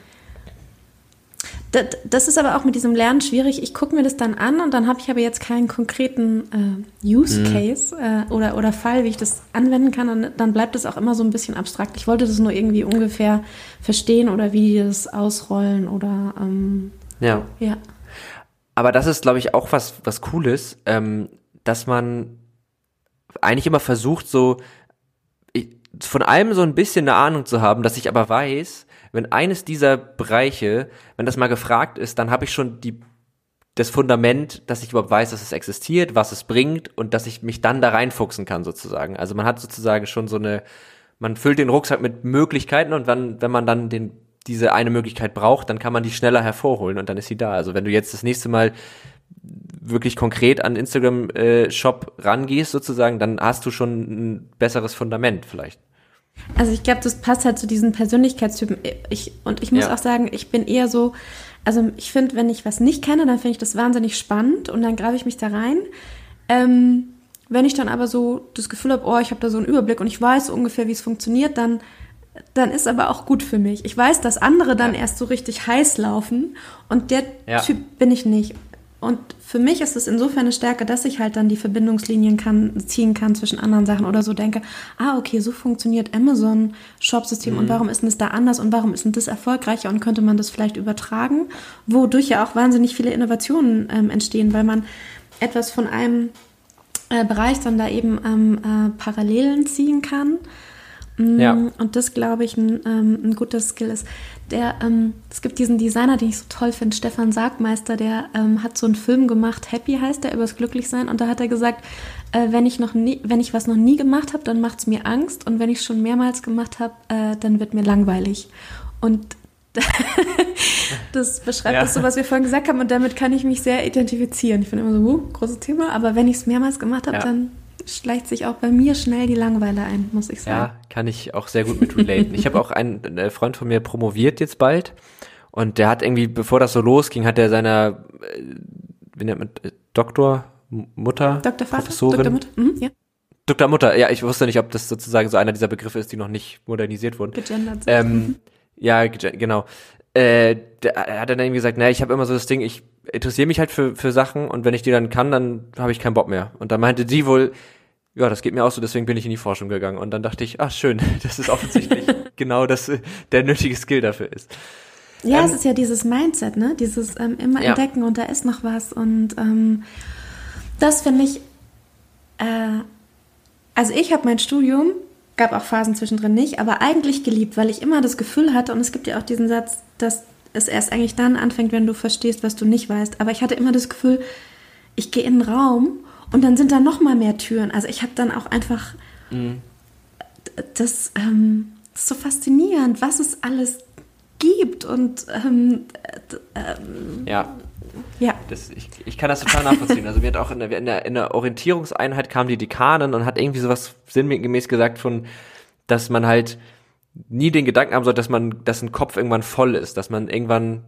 Speaker 3: Das, das, ist aber auch mit diesem Lernen schwierig. Ich gucke mir das dann an und dann habe ich aber jetzt keinen konkreten äh, Use hm. Case äh, oder, oder Fall, wie ich das anwenden kann. Und dann bleibt es auch immer so ein bisschen abstrakt. Ich wollte das nur irgendwie ungefähr verstehen oder wie die das ausrollen oder ähm,
Speaker 1: ja.
Speaker 3: Ja.
Speaker 1: Aber das ist, glaube ich, auch was, was Cooles, ähm, dass man eigentlich immer versucht, so ich, von allem so ein bisschen eine Ahnung zu haben, dass ich aber weiß, wenn eines dieser Bereiche, wenn das mal gefragt ist, dann habe ich schon die das Fundament, dass ich überhaupt weiß, dass es existiert, was es bringt und dass ich mich dann da reinfuchsen kann sozusagen. Also man hat sozusagen schon so eine, man füllt den Rucksack mit Möglichkeiten und wenn, wenn man dann den diese eine Möglichkeit braucht, dann kann man die schneller hervorholen und dann ist sie da. Also wenn du jetzt das nächste Mal wirklich konkret an Instagram äh, Shop rangehst sozusagen, dann hast du schon ein besseres Fundament vielleicht.
Speaker 3: Also ich glaube, das passt halt zu diesen Persönlichkeitstypen. Ich, und ich muss ja. auch sagen, ich bin eher so, also ich finde, wenn ich was nicht kenne, dann finde ich das wahnsinnig spannend und dann greife ich mich da rein. Ähm, wenn ich dann aber so das Gefühl habe, oh, ich habe da so einen Überblick und ich weiß ungefähr, wie es funktioniert, dann dann ist aber auch gut für mich. Ich weiß, dass andere dann ja. erst so richtig heiß laufen und der ja. Typ bin ich nicht. Und für mich ist es insofern eine Stärke, dass ich halt dann die Verbindungslinien kann, ziehen kann zwischen anderen Sachen oder so denke, ah, okay, so funktioniert Amazon Shopsystem mhm. und warum ist denn das da anders und warum ist denn das erfolgreicher und könnte man das vielleicht übertragen, wodurch ja auch wahnsinnig viele Innovationen ähm, entstehen, weil man etwas von einem äh, Bereich dann da eben ähm, äh, Parallelen ziehen kann. Mm, ja. Und das, glaube ich, ein, ähm, ein guter Skill ist. Der, ähm, es gibt diesen Designer, den ich so toll finde, Stefan Sargmeister, der ähm, hat so einen Film gemacht, Happy heißt der, übers Glücklichsein. Und da hat er gesagt, äh, wenn ich noch nie, wenn ich was noch nie gemacht habe, dann macht es mir Angst. Und wenn ich es schon mehrmals gemacht habe, äh, dann wird mir langweilig. Und das beschreibt ja. das so, was wir vorhin gesagt haben. Und damit kann ich mich sehr identifizieren. Ich finde immer so, uh, großes Thema. Aber wenn ich es mehrmals gemacht habe, ja. dann schleicht sich auch bei mir schnell die Langeweile ein, muss ich sagen.
Speaker 1: Ja, kann ich auch sehr gut mit relaten. ich habe auch einen äh, Freund von mir promoviert jetzt bald und der hat irgendwie, bevor das so losging, hat er seiner, äh, wie nennt man, äh, Doktor, Mutter,
Speaker 3: Dr. Vater, Professorin, Dr. Mutter, mhm, ja.
Speaker 1: Dr. Mutter, ja, ich wusste nicht, ob das sozusagen so einer dieser Begriffe ist, die noch nicht modernisiert wurden. Gegendert sind. Ähm, ja, genau. Äh, er hat dann irgendwie gesagt, naja, ich habe immer so das Ding, ich interessiere mich halt für, für Sachen und wenn ich die dann kann, dann habe ich keinen Bock mehr. Und dann meinte sie wohl, ja, das geht mir auch so, deswegen bin ich in die Forschung gegangen. Und dann dachte ich, ach schön, das ist offensichtlich genau das der nötige Skill dafür ist.
Speaker 3: Ja, ähm, es ist ja dieses Mindset, ne? Dieses ähm, immer ja. entdecken und da ist noch was. Und ähm, das finde ich, äh, also ich habe mein Studium, gab auch Phasen zwischendrin nicht, aber eigentlich geliebt, weil ich immer das Gefühl hatte, und es gibt ja auch diesen Satz, dass es erst eigentlich dann anfängt, wenn du verstehst, was du nicht weißt. Aber ich hatte immer das Gefühl, ich gehe in den Raum und dann sind da noch mal mehr Türen. Also ich habe dann auch einfach mhm. das, ähm, das ist so faszinierend, was es alles gibt und ähm,
Speaker 1: ähm, ja. Ja. Das, ich, ich kann das total nachvollziehen. Also wir hatten auch in der, in, der, in der Orientierungseinheit kam die Dekanin und hat irgendwie sowas sinngemäß gesagt von, dass man halt nie den Gedanken haben sollte, dass man, dass ein Kopf irgendwann voll ist, dass man irgendwann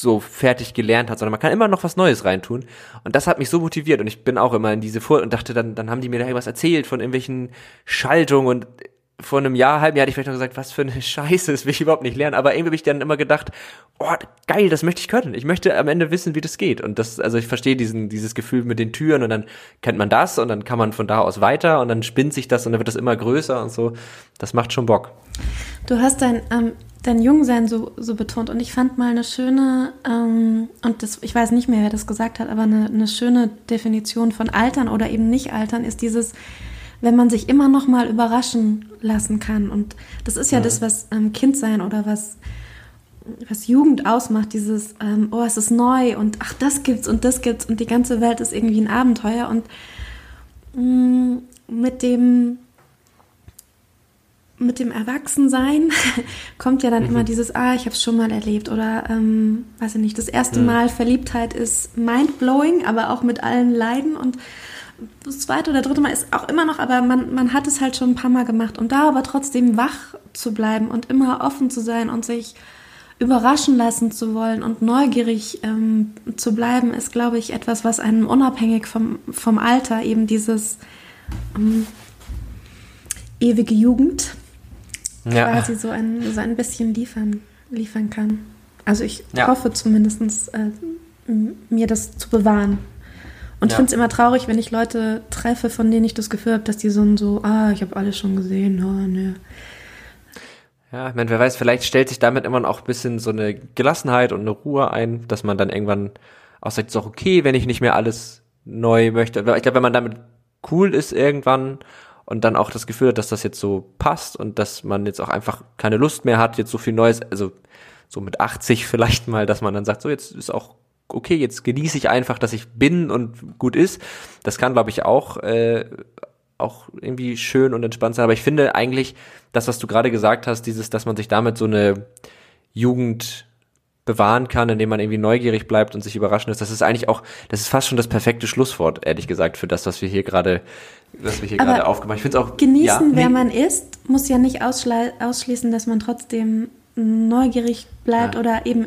Speaker 1: so fertig gelernt hat, sondern man kann immer noch was Neues reintun. Und das hat mich so motiviert und ich bin auch immer in diese Vor und dachte dann, dann haben die mir da irgendwas erzählt von irgendwelchen Schaltungen und vor einem Jahr, halben Jahr hätte ich vielleicht noch gesagt, was für eine Scheiße, das will ich überhaupt nicht lernen. Aber irgendwie habe ich dann immer gedacht, oh, geil, das möchte ich können. Ich möchte am Ende wissen, wie das geht. Und das, also ich verstehe diesen, dieses Gefühl mit den Türen und dann kennt man das und dann kann man von da aus weiter und dann spinnt sich das und dann wird das immer größer und so. Das macht schon Bock.
Speaker 3: Du hast dein, ähm, dein Jungsein so, so betont und ich fand mal eine schöne, ähm, und das, ich weiß nicht mehr, wer das gesagt hat, aber eine, eine schöne Definition von Altern oder eben nicht Altern ist dieses, wenn man sich immer noch mal überraschen lassen kann. Und das ist ja, ja. das, was ähm, Kindsein oder was, was Jugend ausmacht, dieses, ähm, oh, es ist neu und ach, das gibt's und das gibt's und die ganze Welt ist irgendwie ein Abenteuer. Und mh, mm, mit dem mit dem Erwachsensein kommt ja dann mhm. immer dieses, ah, ich habe es schon mal erlebt oder, ähm, weiß ich nicht, das erste mhm. Mal Verliebtheit ist mindblowing, aber auch mit allen Leiden und das zweite oder dritte Mal ist auch immer noch, aber man, man hat es halt schon ein paar Mal gemacht. Und da aber trotzdem wach zu bleiben und immer offen zu sein und sich überraschen lassen zu wollen und neugierig ähm, zu bleiben, ist, glaube ich, etwas, was einem unabhängig vom, vom Alter eben dieses ähm, ewige Jugend ja. quasi so ein, so ein bisschen liefern, liefern kann. Also ich ja. hoffe zumindest, äh, mir das zu bewahren. Und ja. ich finde es immer traurig, wenn ich Leute treffe, von denen ich das Gefühl habe, dass die so, so ah, ich habe alles schon gesehen, oh, ne.
Speaker 1: Ja, ich meine, wer weiß, vielleicht stellt sich damit immer auch ein bisschen so eine Gelassenheit und eine Ruhe ein, dass man dann irgendwann auch sagt, ist auch okay, wenn ich nicht mehr alles neu möchte. Ich glaube, wenn man damit cool ist irgendwann und dann auch das Gefühl hat, dass das jetzt so passt und dass man jetzt auch einfach keine Lust mehr hat, jetzt so viel Neues, also so mit 80 vielleicht mal, dass man dann sagt, so jetzt ist auch okay, jetzt genieße ich einfach, dass ich bin und gut ist. Das kann, glaube ich, auch, äh, auch irgendwie schön und entspannt sein. Aber ich finde eigentlich, das, was du gerade gesagt hast, dieses, dass man sich damit so eine Jugend bewahren kann, indem man irgendwie neugierig bleibt und sich überraschen ist. Das ist eigentlich auch, das ist fast schon das perfekte Schlusswort, ehrlich gesagt, für das, was wir hier gerade, was wir hier gerade aufgemacht. Ich
Speaker 3: finde auch genießen, ja, wer nee. man ist, muss ja nicht ausschließen, dass man trotzdem neugierig bleibt ja. oder eben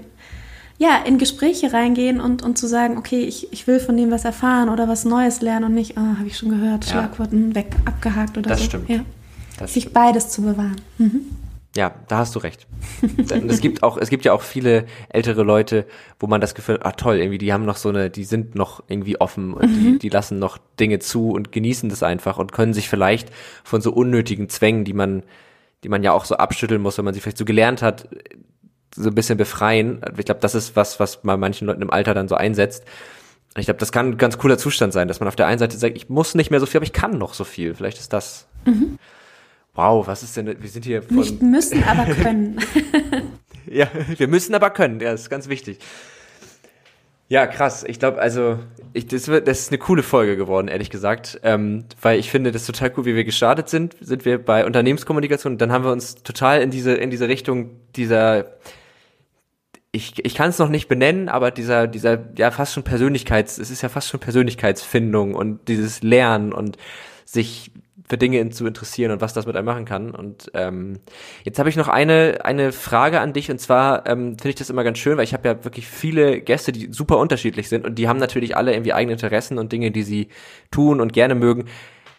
Speaker 3: ja, in Gespräche reingehen und, und zu sagen, okay, ich, ich will von dem was erfahren oder was Neues lernen und nicht, oh, habe ich schon gehört, Schlagworten ja. weg, abgehakt oder
Speaker 1: das
Speaker 3: so.
Speaker 1: Stimmt.
Speaker 3: Ja. Das Sich stimmt. beides zu bewahren. Mhm.
Speaker 1: Ja, da hast du recht. es gibt auch, es gibt ja auch viele ältere Leute, wo man das Gefühl, ah toll, irgendwie, die haben noch so eine, die sind noch irgendwie offen und mhm. die, die lassen noch Dinge zu und genießen das einfach und können sich vielleicht von so unnötigen Zwängen, die man, die man ja auch so abschütteln muss, wenn man sie vielleicht so gelernt hat, so ein bisschen befreien. Ich glaube, das ist was, was bei manchen Leuten im Alter dann so einsetzt. Ich glaube, das kann ein ganz cooler Zustand sein, dass man auf der einen Seite sagt, ich muss nicht mehr so viel, aber ich kann noch so viel. Vielleicht ist das. Mhm. Wow, was ist denn? Wir sind hier
Speaker 3: von Nicht müssen, aber können.
Speaker 1: ja, wir müssen aber können. Ja, das ist ganz wichtig. Ja, krass. Ich glaube, also, ich, das, wird, das ist eine coole Folge geworden, ehrlich gesagt. Ähm, weil ich finde, das total cool, wie wir gestartet sind. Sind wir bei Unternehmenskommunikation. Dann haben wir uns total in diese, in diese Richtung dieser, ich, ich kann es noch nicht benennen, aber dieser, dieser, ja, fast schon Persönlichkeits, es ist ja fast schon Persönlichkeitsfindung und dieses Lernen und sich für Dinge zu interessieren und was das mit einem machen kann. Und ähm, jetzt habe ich noch eine eine Frage an dich und zwar ähm, finde ich das immer ganz schön, weil ich habe ja wirklich viele Gäste, die super unterschiedlich sind und die haben natürlich alle irgendwie eigene Interessen und Dinge, die sie tun und gerne mögen.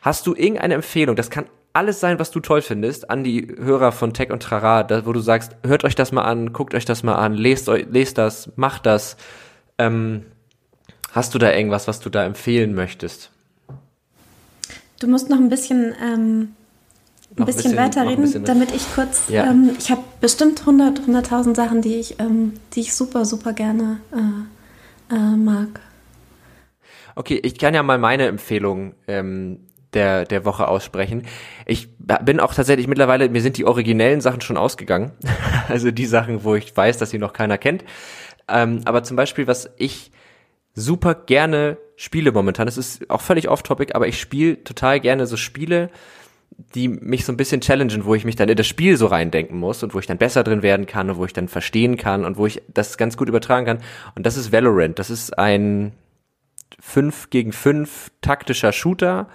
Speaker 1: Hast du irgendeine Empfehlung? Das kann alles sein, was du toll findest, an die Hörer von Tech und Trara, da, wo du sagst, hört euch das mal an, guckt euch das mal an, lest, euch, lest das, macht das. Ähm, hast du da irgendwas, was du da empfehlen möchtest?
Speaker 3: Du musst noch ein bisschen, ähm, ein bisschen, bisschen weiterreden, damit ich kurz, ja. ähm, ich habe bestimmt 100, 100.000 Sachen, die ich, ähm, die ich super, super gerne äh, äh, mag.
Speaker 1: Okay, ich kann ja mal meine Empfehlung ähm, der, der Woche aussprechen. Ich bin auch tatsächlich mittlerweile, mir sind die originellen Sachen schon ausgegangen. also die Sachen, wo ich weiß, dass sie noch keiner kennt. Ähm, aber zum Beispiel, was ich super gerne Spiele momentan. Es ist auch völlig off-topic, aber ich spiele total gerne so Spiele, die mich so ein bisschen challengen, wo ich mich dann in das Spiel so reindenken muss und wo ich dann besser drin werden kann und wo ich dann verstehen kann und wo ich das ganz gut übertragen kann. Und das ist Valorant. Das ist ein 5 gegen 5 taktischer Shooter.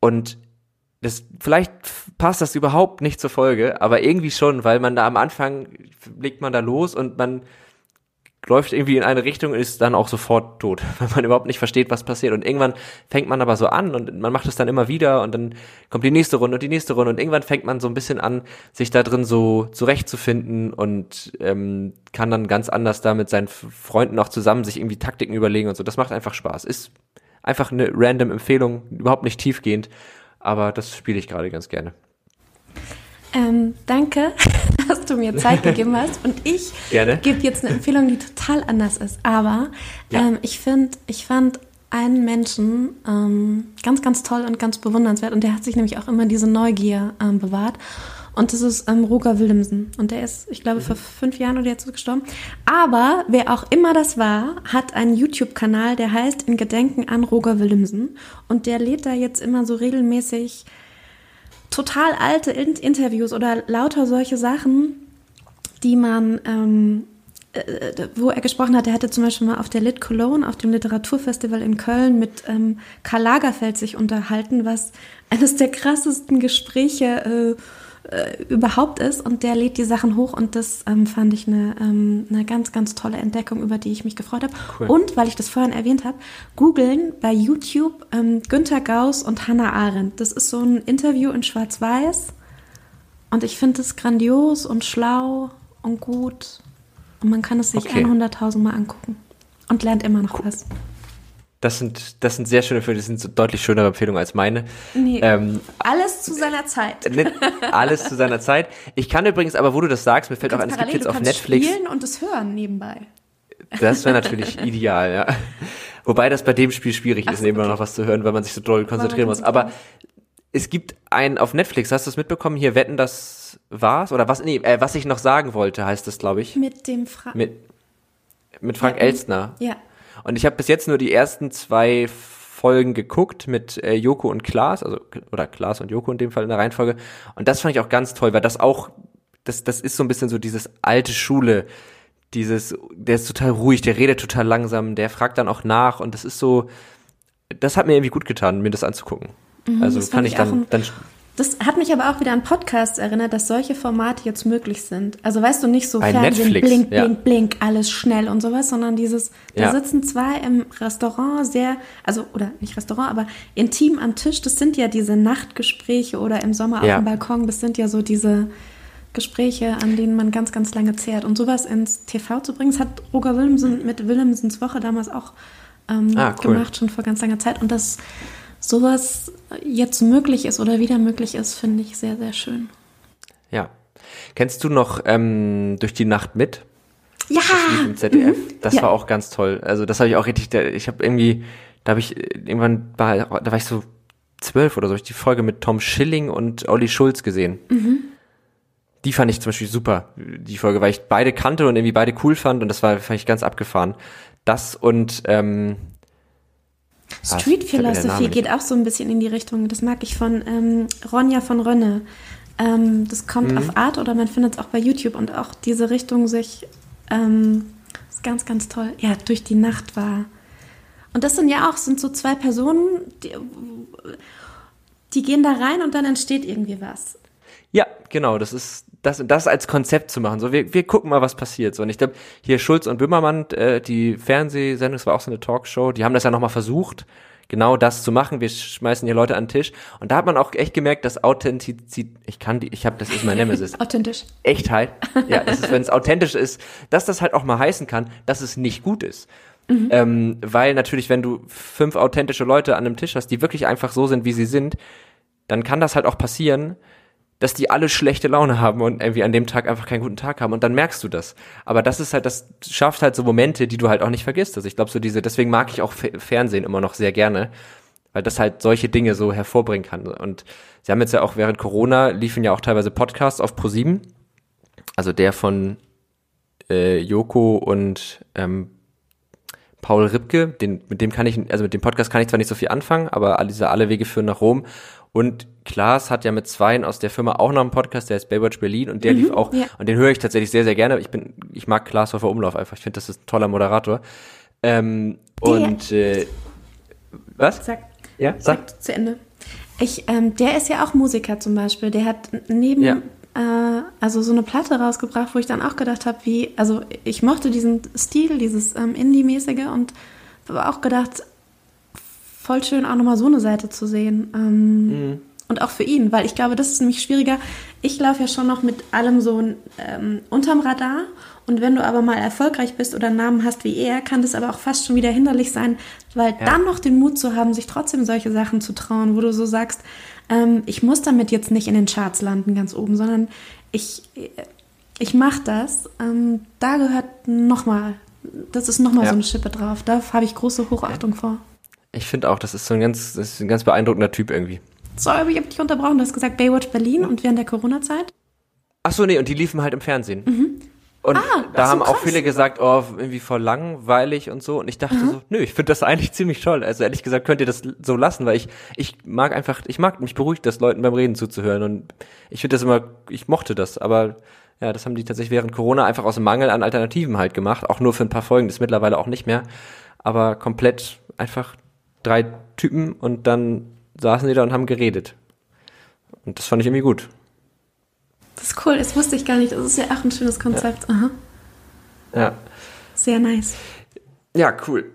Speaker 1: Und das, vielleicht passt das überhaupt nicht zur Folge, aber irgendwie schon, weil man da am Anfang legt man da los und man läuft irgendwie in eine Richtung und ist dann auch sofort tot, weil man überhaupt nicht versteht, was passiert. Und irgendwann fängt man aber so an und man macht es dann immer wieder und dann kommt die nächste Runde und die nächste Runde und irgendwann fängt man so ein bisschen an, sich da drin so zurechtzufinden und ähm, kann dann ganz anders da mit seinen Freunden auch zusammen sich irgendwie Taktiken überlegen und so. Das macht einfach Spaß. Ist einfach eine random Empfehlung, überhaupt nicht tiefgehend, aber das spiele ich gerade ganz gerne.
Speaker 3: Ähm, danke, dass du mir Zeit gegeben hast. Und ich gebe jetzt eine Empfehlung, die total anders ist. Aber ja. ähm, ich finde, ich fand einen Menschen ähm, ganz, ganz toll und ganz bewundernswert. Und der hat sich nämlich auch immer diese Neugier ähm, bewahrt. Und das ist ähm, Roger Willemsen. Und der ist, ich glaube, vor fünf Jahren oder jetzt gestorben. Aber wer auch immer das war, hat einen YouTube-Kanal, der heißt In Gedenken an Roger Willemsen. Und der lädt da jetzt immer so regelmäßig total alte Interviews oder lauter solche Sachen, die man, ähm, äh, wo er gesprochen hat. Er hatte zum Beispiel mal auf der Lit Cologne, auf dem Literaturfestival in Köln mit ähm, Karl Lagerfeld sich unterhalten, was eines der krassesten Gespräche äh, äh, überhaupt ist und der lädt die Sachen hoch und das ähm, fand ich eine, ähm, eine ganz, ganz tolle Entdeckung, über die ich mich gefreut habe. Cool. Und weil ich das vorhin erwähnt habe, googeln bei YouTube ähm, Günter Gauss und Hannah Arendt. Das ist so ein Interview in Schwarz-Weiß und ich finde es grandios und schlau und gut und man kann es sich okay. 100.000 Mal angucken und lernt immer noch cool. was.
Speaker 1: Das sind, das sind sehr schöne Empfehlungen, das sind so deutlich schönere Empfehlungen als meine.
Speaker 3: Nee, ähm, alles zu seiner Zeit.
Speaker 1: Alles zu seiner Zeit. Ich kann übrigens, aber wo du das sagst, mir fällt auch ein, es gibt jetzt auf Netflix.
Speaker 3: spielen und es hören nebenbei.
Speaker 1: Das wäre natürlich ideal, ja. Wobei das bei dem Spiel schwierig ist, so, nebenbei okay. noch was zu hören, weil man sich so doll konzentrieren muss. Aber es gibt ein auf Netflix, hast du es mitbekommen? Hier wetten, das war's oder was? Nee, äh, was ich noch sagen wollte, heißt das, glaube ich.
Speaker 3: Mit dem Fra
Speaker 1: mit mit Frank ja, Elstner.
Speaker 3: Ja.
Speaker 1: Und ich habe bis jetzt nur die ersten zwei Folgen geguckt mit äh, Joko und Klaas, also oder Klaas und Joko in dem Fall in der Reihenfolge. Und das fand ich auch ganz toll, weil das auch, das, das ist so ein bisschen so dieses alte Schule, dieses, der ist total ruhig, der redet total langsam, der fragt dann auch nach und das ist so, das hat mir irgendwie gut getan, mir das anzugucken. Mhm, also das fand ich dann, dann
Speaker 3: das hat mich aber auch wieder an Podcasts erinnert, dass solche Formate jetzt möglich sind. Also weißt du, nicht so Bei Fernsehen, Netflix, blink, blink, ja. blink, alles schnell und sowas, sondern dieses, da ja. sitzen zwei im Restaurant sehr, also, oder nicht Restaurant, aber intim am Tisch. Das sind ja diese Nachtgespräche oder im Sommer ja. auf dem Balkon. Das sind ja so diese Gespräche, an denen man ganz, ganz lange zehrt. Und sowas ins TV zu bringen, das hat Roger Willemsen mit Willemsens Woche damals auch ähm, ah, cool. gemacht, schon vor ganz langer Zeit. Und das sowas jetzt möglich ist oder wieder möglich ist, finde ich sehr, sehr schön.
Speaker 1: Ja. Kennst du noch ähm, Durch die Nacht mit?
Speaker 3: Ja!
Speaker 1: Das im ZDF. Mhm. Das ja. war auch ganz toll. Also das habe ich auch richtig, ich habe irgendwie, da habe ich irgendwann, war, da war ich so zwölf oder so, habe ich die Folge mit Tom Schilling und Olli Schulz gesehen. Mhm. Die fand ich zum Beispiel super, die Folge, weil ich beide kannte und irgendwie beide cool fand und das war, fand ich ganz abgefahren. Das und ähm,
Speaker 3: Street Philosophy geht auch so ein bisschen in die Richtung. Das mag ich von ähm, Ronja von Rönne. Ähm, das kommt mhm. auf Art oder man findet es auch bei YouTube und auch diese Richtung sich ähm, ist ganz, ganz toll. Ja, durch die Nacht war. Und das sind ja auch, sind so zwei Personen, die, die gehen da rein und dann entsteht irgendwie was.
Speaker 1: Genau. Das ist das, das als Konzept zu machen. So, wir, wir gucken mal, was passiert. So, und ich glaube, hier Schulz und Böhmermann, äh, die Fernsehsendung, das war auch so eine Talkshow, die haben das ja nochmal versucht, genau das zu machen. Wir schmeißen hier Leute an den Tisch. Und da hat man auch echt gemerkt, dass Authentizität, ich kann die, ich habe, das ist mein Nemesis.
Speaker 3: Authentisch.
Speaker 1: Echtheit. Ja, das ist, wenn es authentisch ist, dass das halt auch mal heißen kann, dass es nicht gut ist. Mhm. Ähm, weil natürlich, wenn du fünf authentische Leute an einem Tisch hast, die wirklich einfach so sind, wie sie sind, dann kann das halt auch passieren, dass die alle schlechte Laune haben und irgendwie an dem Tag einfach keinen guten Tag haben und dann merkst du das. Aber das ist halt, das schafft halt so Momente, die du halt auch nicht vergisst. Also ich glaube so diese, deswegen mag ich auch Fernsehen immer noch sehr gerne, weil das halt solche Dinge so hervorbringen kann. Und sie haben jetzt ja auch während Corona liefen ja auch teilweise Podcasts auf ProSieben, also der von äh, Joko und ähm, Paul Ripke, den, mit dem kann ich, also mit dem Podcast kann ich zwar nicht so viel anfangen, aber diese alle Wege führen nach Rom. Und Klaas hat ja mit zweien aus der Firma auch noch einen Podcast, der ist Baywatch Berlin und der
Speaker 3: Mhm,
Speaker 1: lief auch,
Speaker 3: ja.
Speaker 1: und den höre ich tatsächlich sehr, sehr gerne. Ich bin, ich mag Klaas Hofer Umlauf einfach. Ich finde, das ist ein toller Moderator. Ähm, und äh, was?
Speaker 3: Sag,
Speaker 1: Ja, sag.
Speaker 3: sag zu Ende. Ich, ähm, der ist ja auch Musiker zum Beispiel. Der hat neben,
Speaker 1: Ja.
Speaker 3: äh, also so eine Platte rausgebracht, wo ich dann auch gedacht habe, wie, also ich mochte diesen Stil, dieses ähm, Indie-mäßige und habe auch gedacht, voll schön auch nochmal so eine Seite zu sehen. Ähm, Und auch für ihn, weil ich glaube, das ist nämlich schwieriger. Ich laufe ja schon noch mit allem so ähm, unterm Radar. Und wenn du aber mal erfolgreich bist oder einen Namen hast wie er, kann das aber auch fast schon wieder hinderlich sein, weil
Speaker 1: Ja.
Speaker 3: dann noch den Mut zu haben, sich trotzdem solche Sachen zu trauen, wo du so sagst, ähm, ich muss damit jetzt nicht in den Charts landen ganz oben, sondern ich, ich mache das. Ähm, da gehört nochmal, das ist nochmal
Speaker 1: Ja.
Speaker 3: so eine Schippe drauf. Da habe ich große Hochachtung vor.
Speaker 1: Ich finde auch, das ist so ein ganz, das ist ein ganz beeindruckender Typ irgendwie.
Speaker 3: So, aber ich habe dich unterbrochen. Du hast gesagt Baywatch Berlin und während der Corona-Zeit.
Speaker 1: Ach so, nee, und die liefen halt im Fernsehen. Und
Speaker 3: Ah,
Speaker 1: da
Speaker 3: ach so,
Speaker 1: haben auch viele gesagt, oh, irgendwie voll langweilig und so. Und ich dachte so, nö, ich finde das eigentlich ziemlich toll. Also ehrlich gesagt könnt ihr das so lassen, weil ich, ich mag einfach, ich mag mich beruhigt, das Leuten beim Reden zuzuhören. Und ich finde das immer, ich mochte das. Aber ja, das haben die tatsächlich während Corona einfach aus dem Mangel an Alternativen halt gemacht. Auch nur für ein paar Folgen, das mittlerweile auch nicht mehr. Aber komplett einfach drei Typen und dann saßen die da und haben geredet. Und das fand ich irgendwie gut.
Speaker 3: Das ist cool, das wusste ich gar nicht. Das ist ja auch ein schönes Konzept. Aha.
Speaker 1: Ja.
Speaker 3: Sehr nice.
Speaker 1: Ja, cool.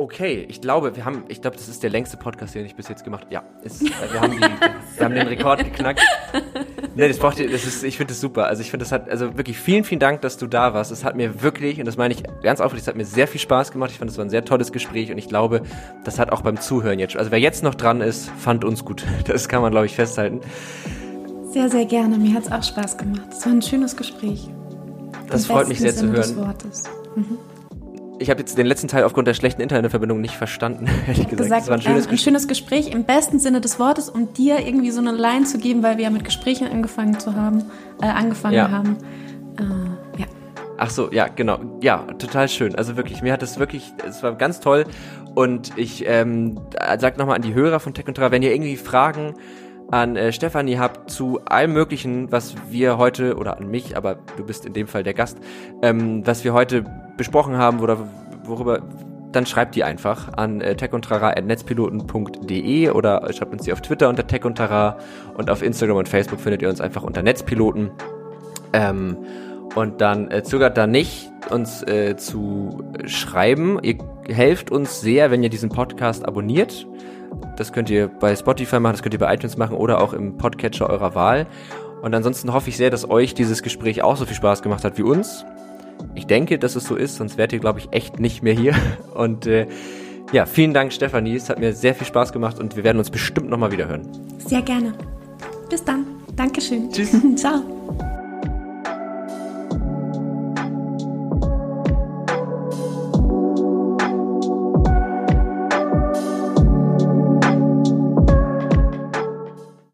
Speaker 1: Okay, ich glaube, wir haben, ich glaube, das ist der längste Podcast, den ich bis jetzt gemacht habe. Ja, es, äh, wir, haben die, wir haben den Rekord geknackt. Nee, das braucht ihr, das ist, ich finde das super. Also ich finde, das hat, also wirklich vielen, vielen Dank, dass du da warst. Es hat mir wirklich, und das meine ich ganz aufrichtig, es hat mir sehr viel Spaß gemacht. Ich fand, es war ein sehr tolles Gespräch und ich glaube, das hat auch beim Zuhören jetzt, also wer jetzt noch dran ist, fand uns gut. Das kann man, glaube ich, festhalten.
Speaker 3: Sehr, sehr gerne. Mir hat es auch Spaß gemacht. Es war ein schönes Gespräch.
Speaker 1: Das
Speaker 3: Im
Speaker 1: freut mich sehr
Speaker 3: besten
Speaker 1: zu
Speaker 3: Sinne des
Speaker 1: hören.
Speaker 3: Wortes.
Speaker 1: Ich habe jetzt den letzten Teil aufgrund der schlechten Internetverbindung nicht verstanden, ehrlich gesagt.
Speaker 3: gesagt,
Speaker 1: das war ein schönes
Speaker 3: ein schönes Gespräch im besten Sinne des Wortes, um dir irgendwie so eine Line zu geben, weil wir ja mit Gesprächen angefangen zu haben, äh, angefangen
Speaker 1: Ja.
Speaker 3: haben. Äh, ja.
Speaker 1: Ach so, ja, genau. Ja, total schön. Also wirklich, mir hat es wirklich, es war ganz toll. Und ich ähm, sag nochmal an die Hörer von Tech und Terra, wenn ihr irgendwie Fragen an äh, Stefanie habt zu allem Möglichen, was wir heute, oder an mich, aber du bist in dem Fall der Gast, ähm, was wir heute besprochen haben oder worüber, dann schreibt die einfach an äh, techundtrara.netzpiloten.de oder schreibt uns die auf Twitter unter Tech und Trara und auf Instagram und Facebook findet ihr uns einfach unter Netzpiloten. Ähm, und dann äh, zögert da nicht, uns äh, zu schreiben. Ihr helft uns sehr, wenn ihr diesen Podcast abonniert. Das könnt ihr bei Spotify machen, das könnt ihr bei iTunes machen oder auch im Podcatcher eurer Wahl. Und ansonsten hoffe ich sehr, dass euch dieses Gespräch auch so viel Spaß gemacht hat wie uns. Ich denke, dass es so ist, sonst wärt ihr, glaube ich, echt nicht mehr hier. Und äh, ja, vielen Dank, Stefanie. Es hat mir sehr viel Spaß gemacht und wir werden uns bestimmt nochmal wieder hören.
Speaker 3: Sehr gerne. Bis dann. Dankeschön.
Speaker 1: Tschüss.
Speaker 3: Ciao.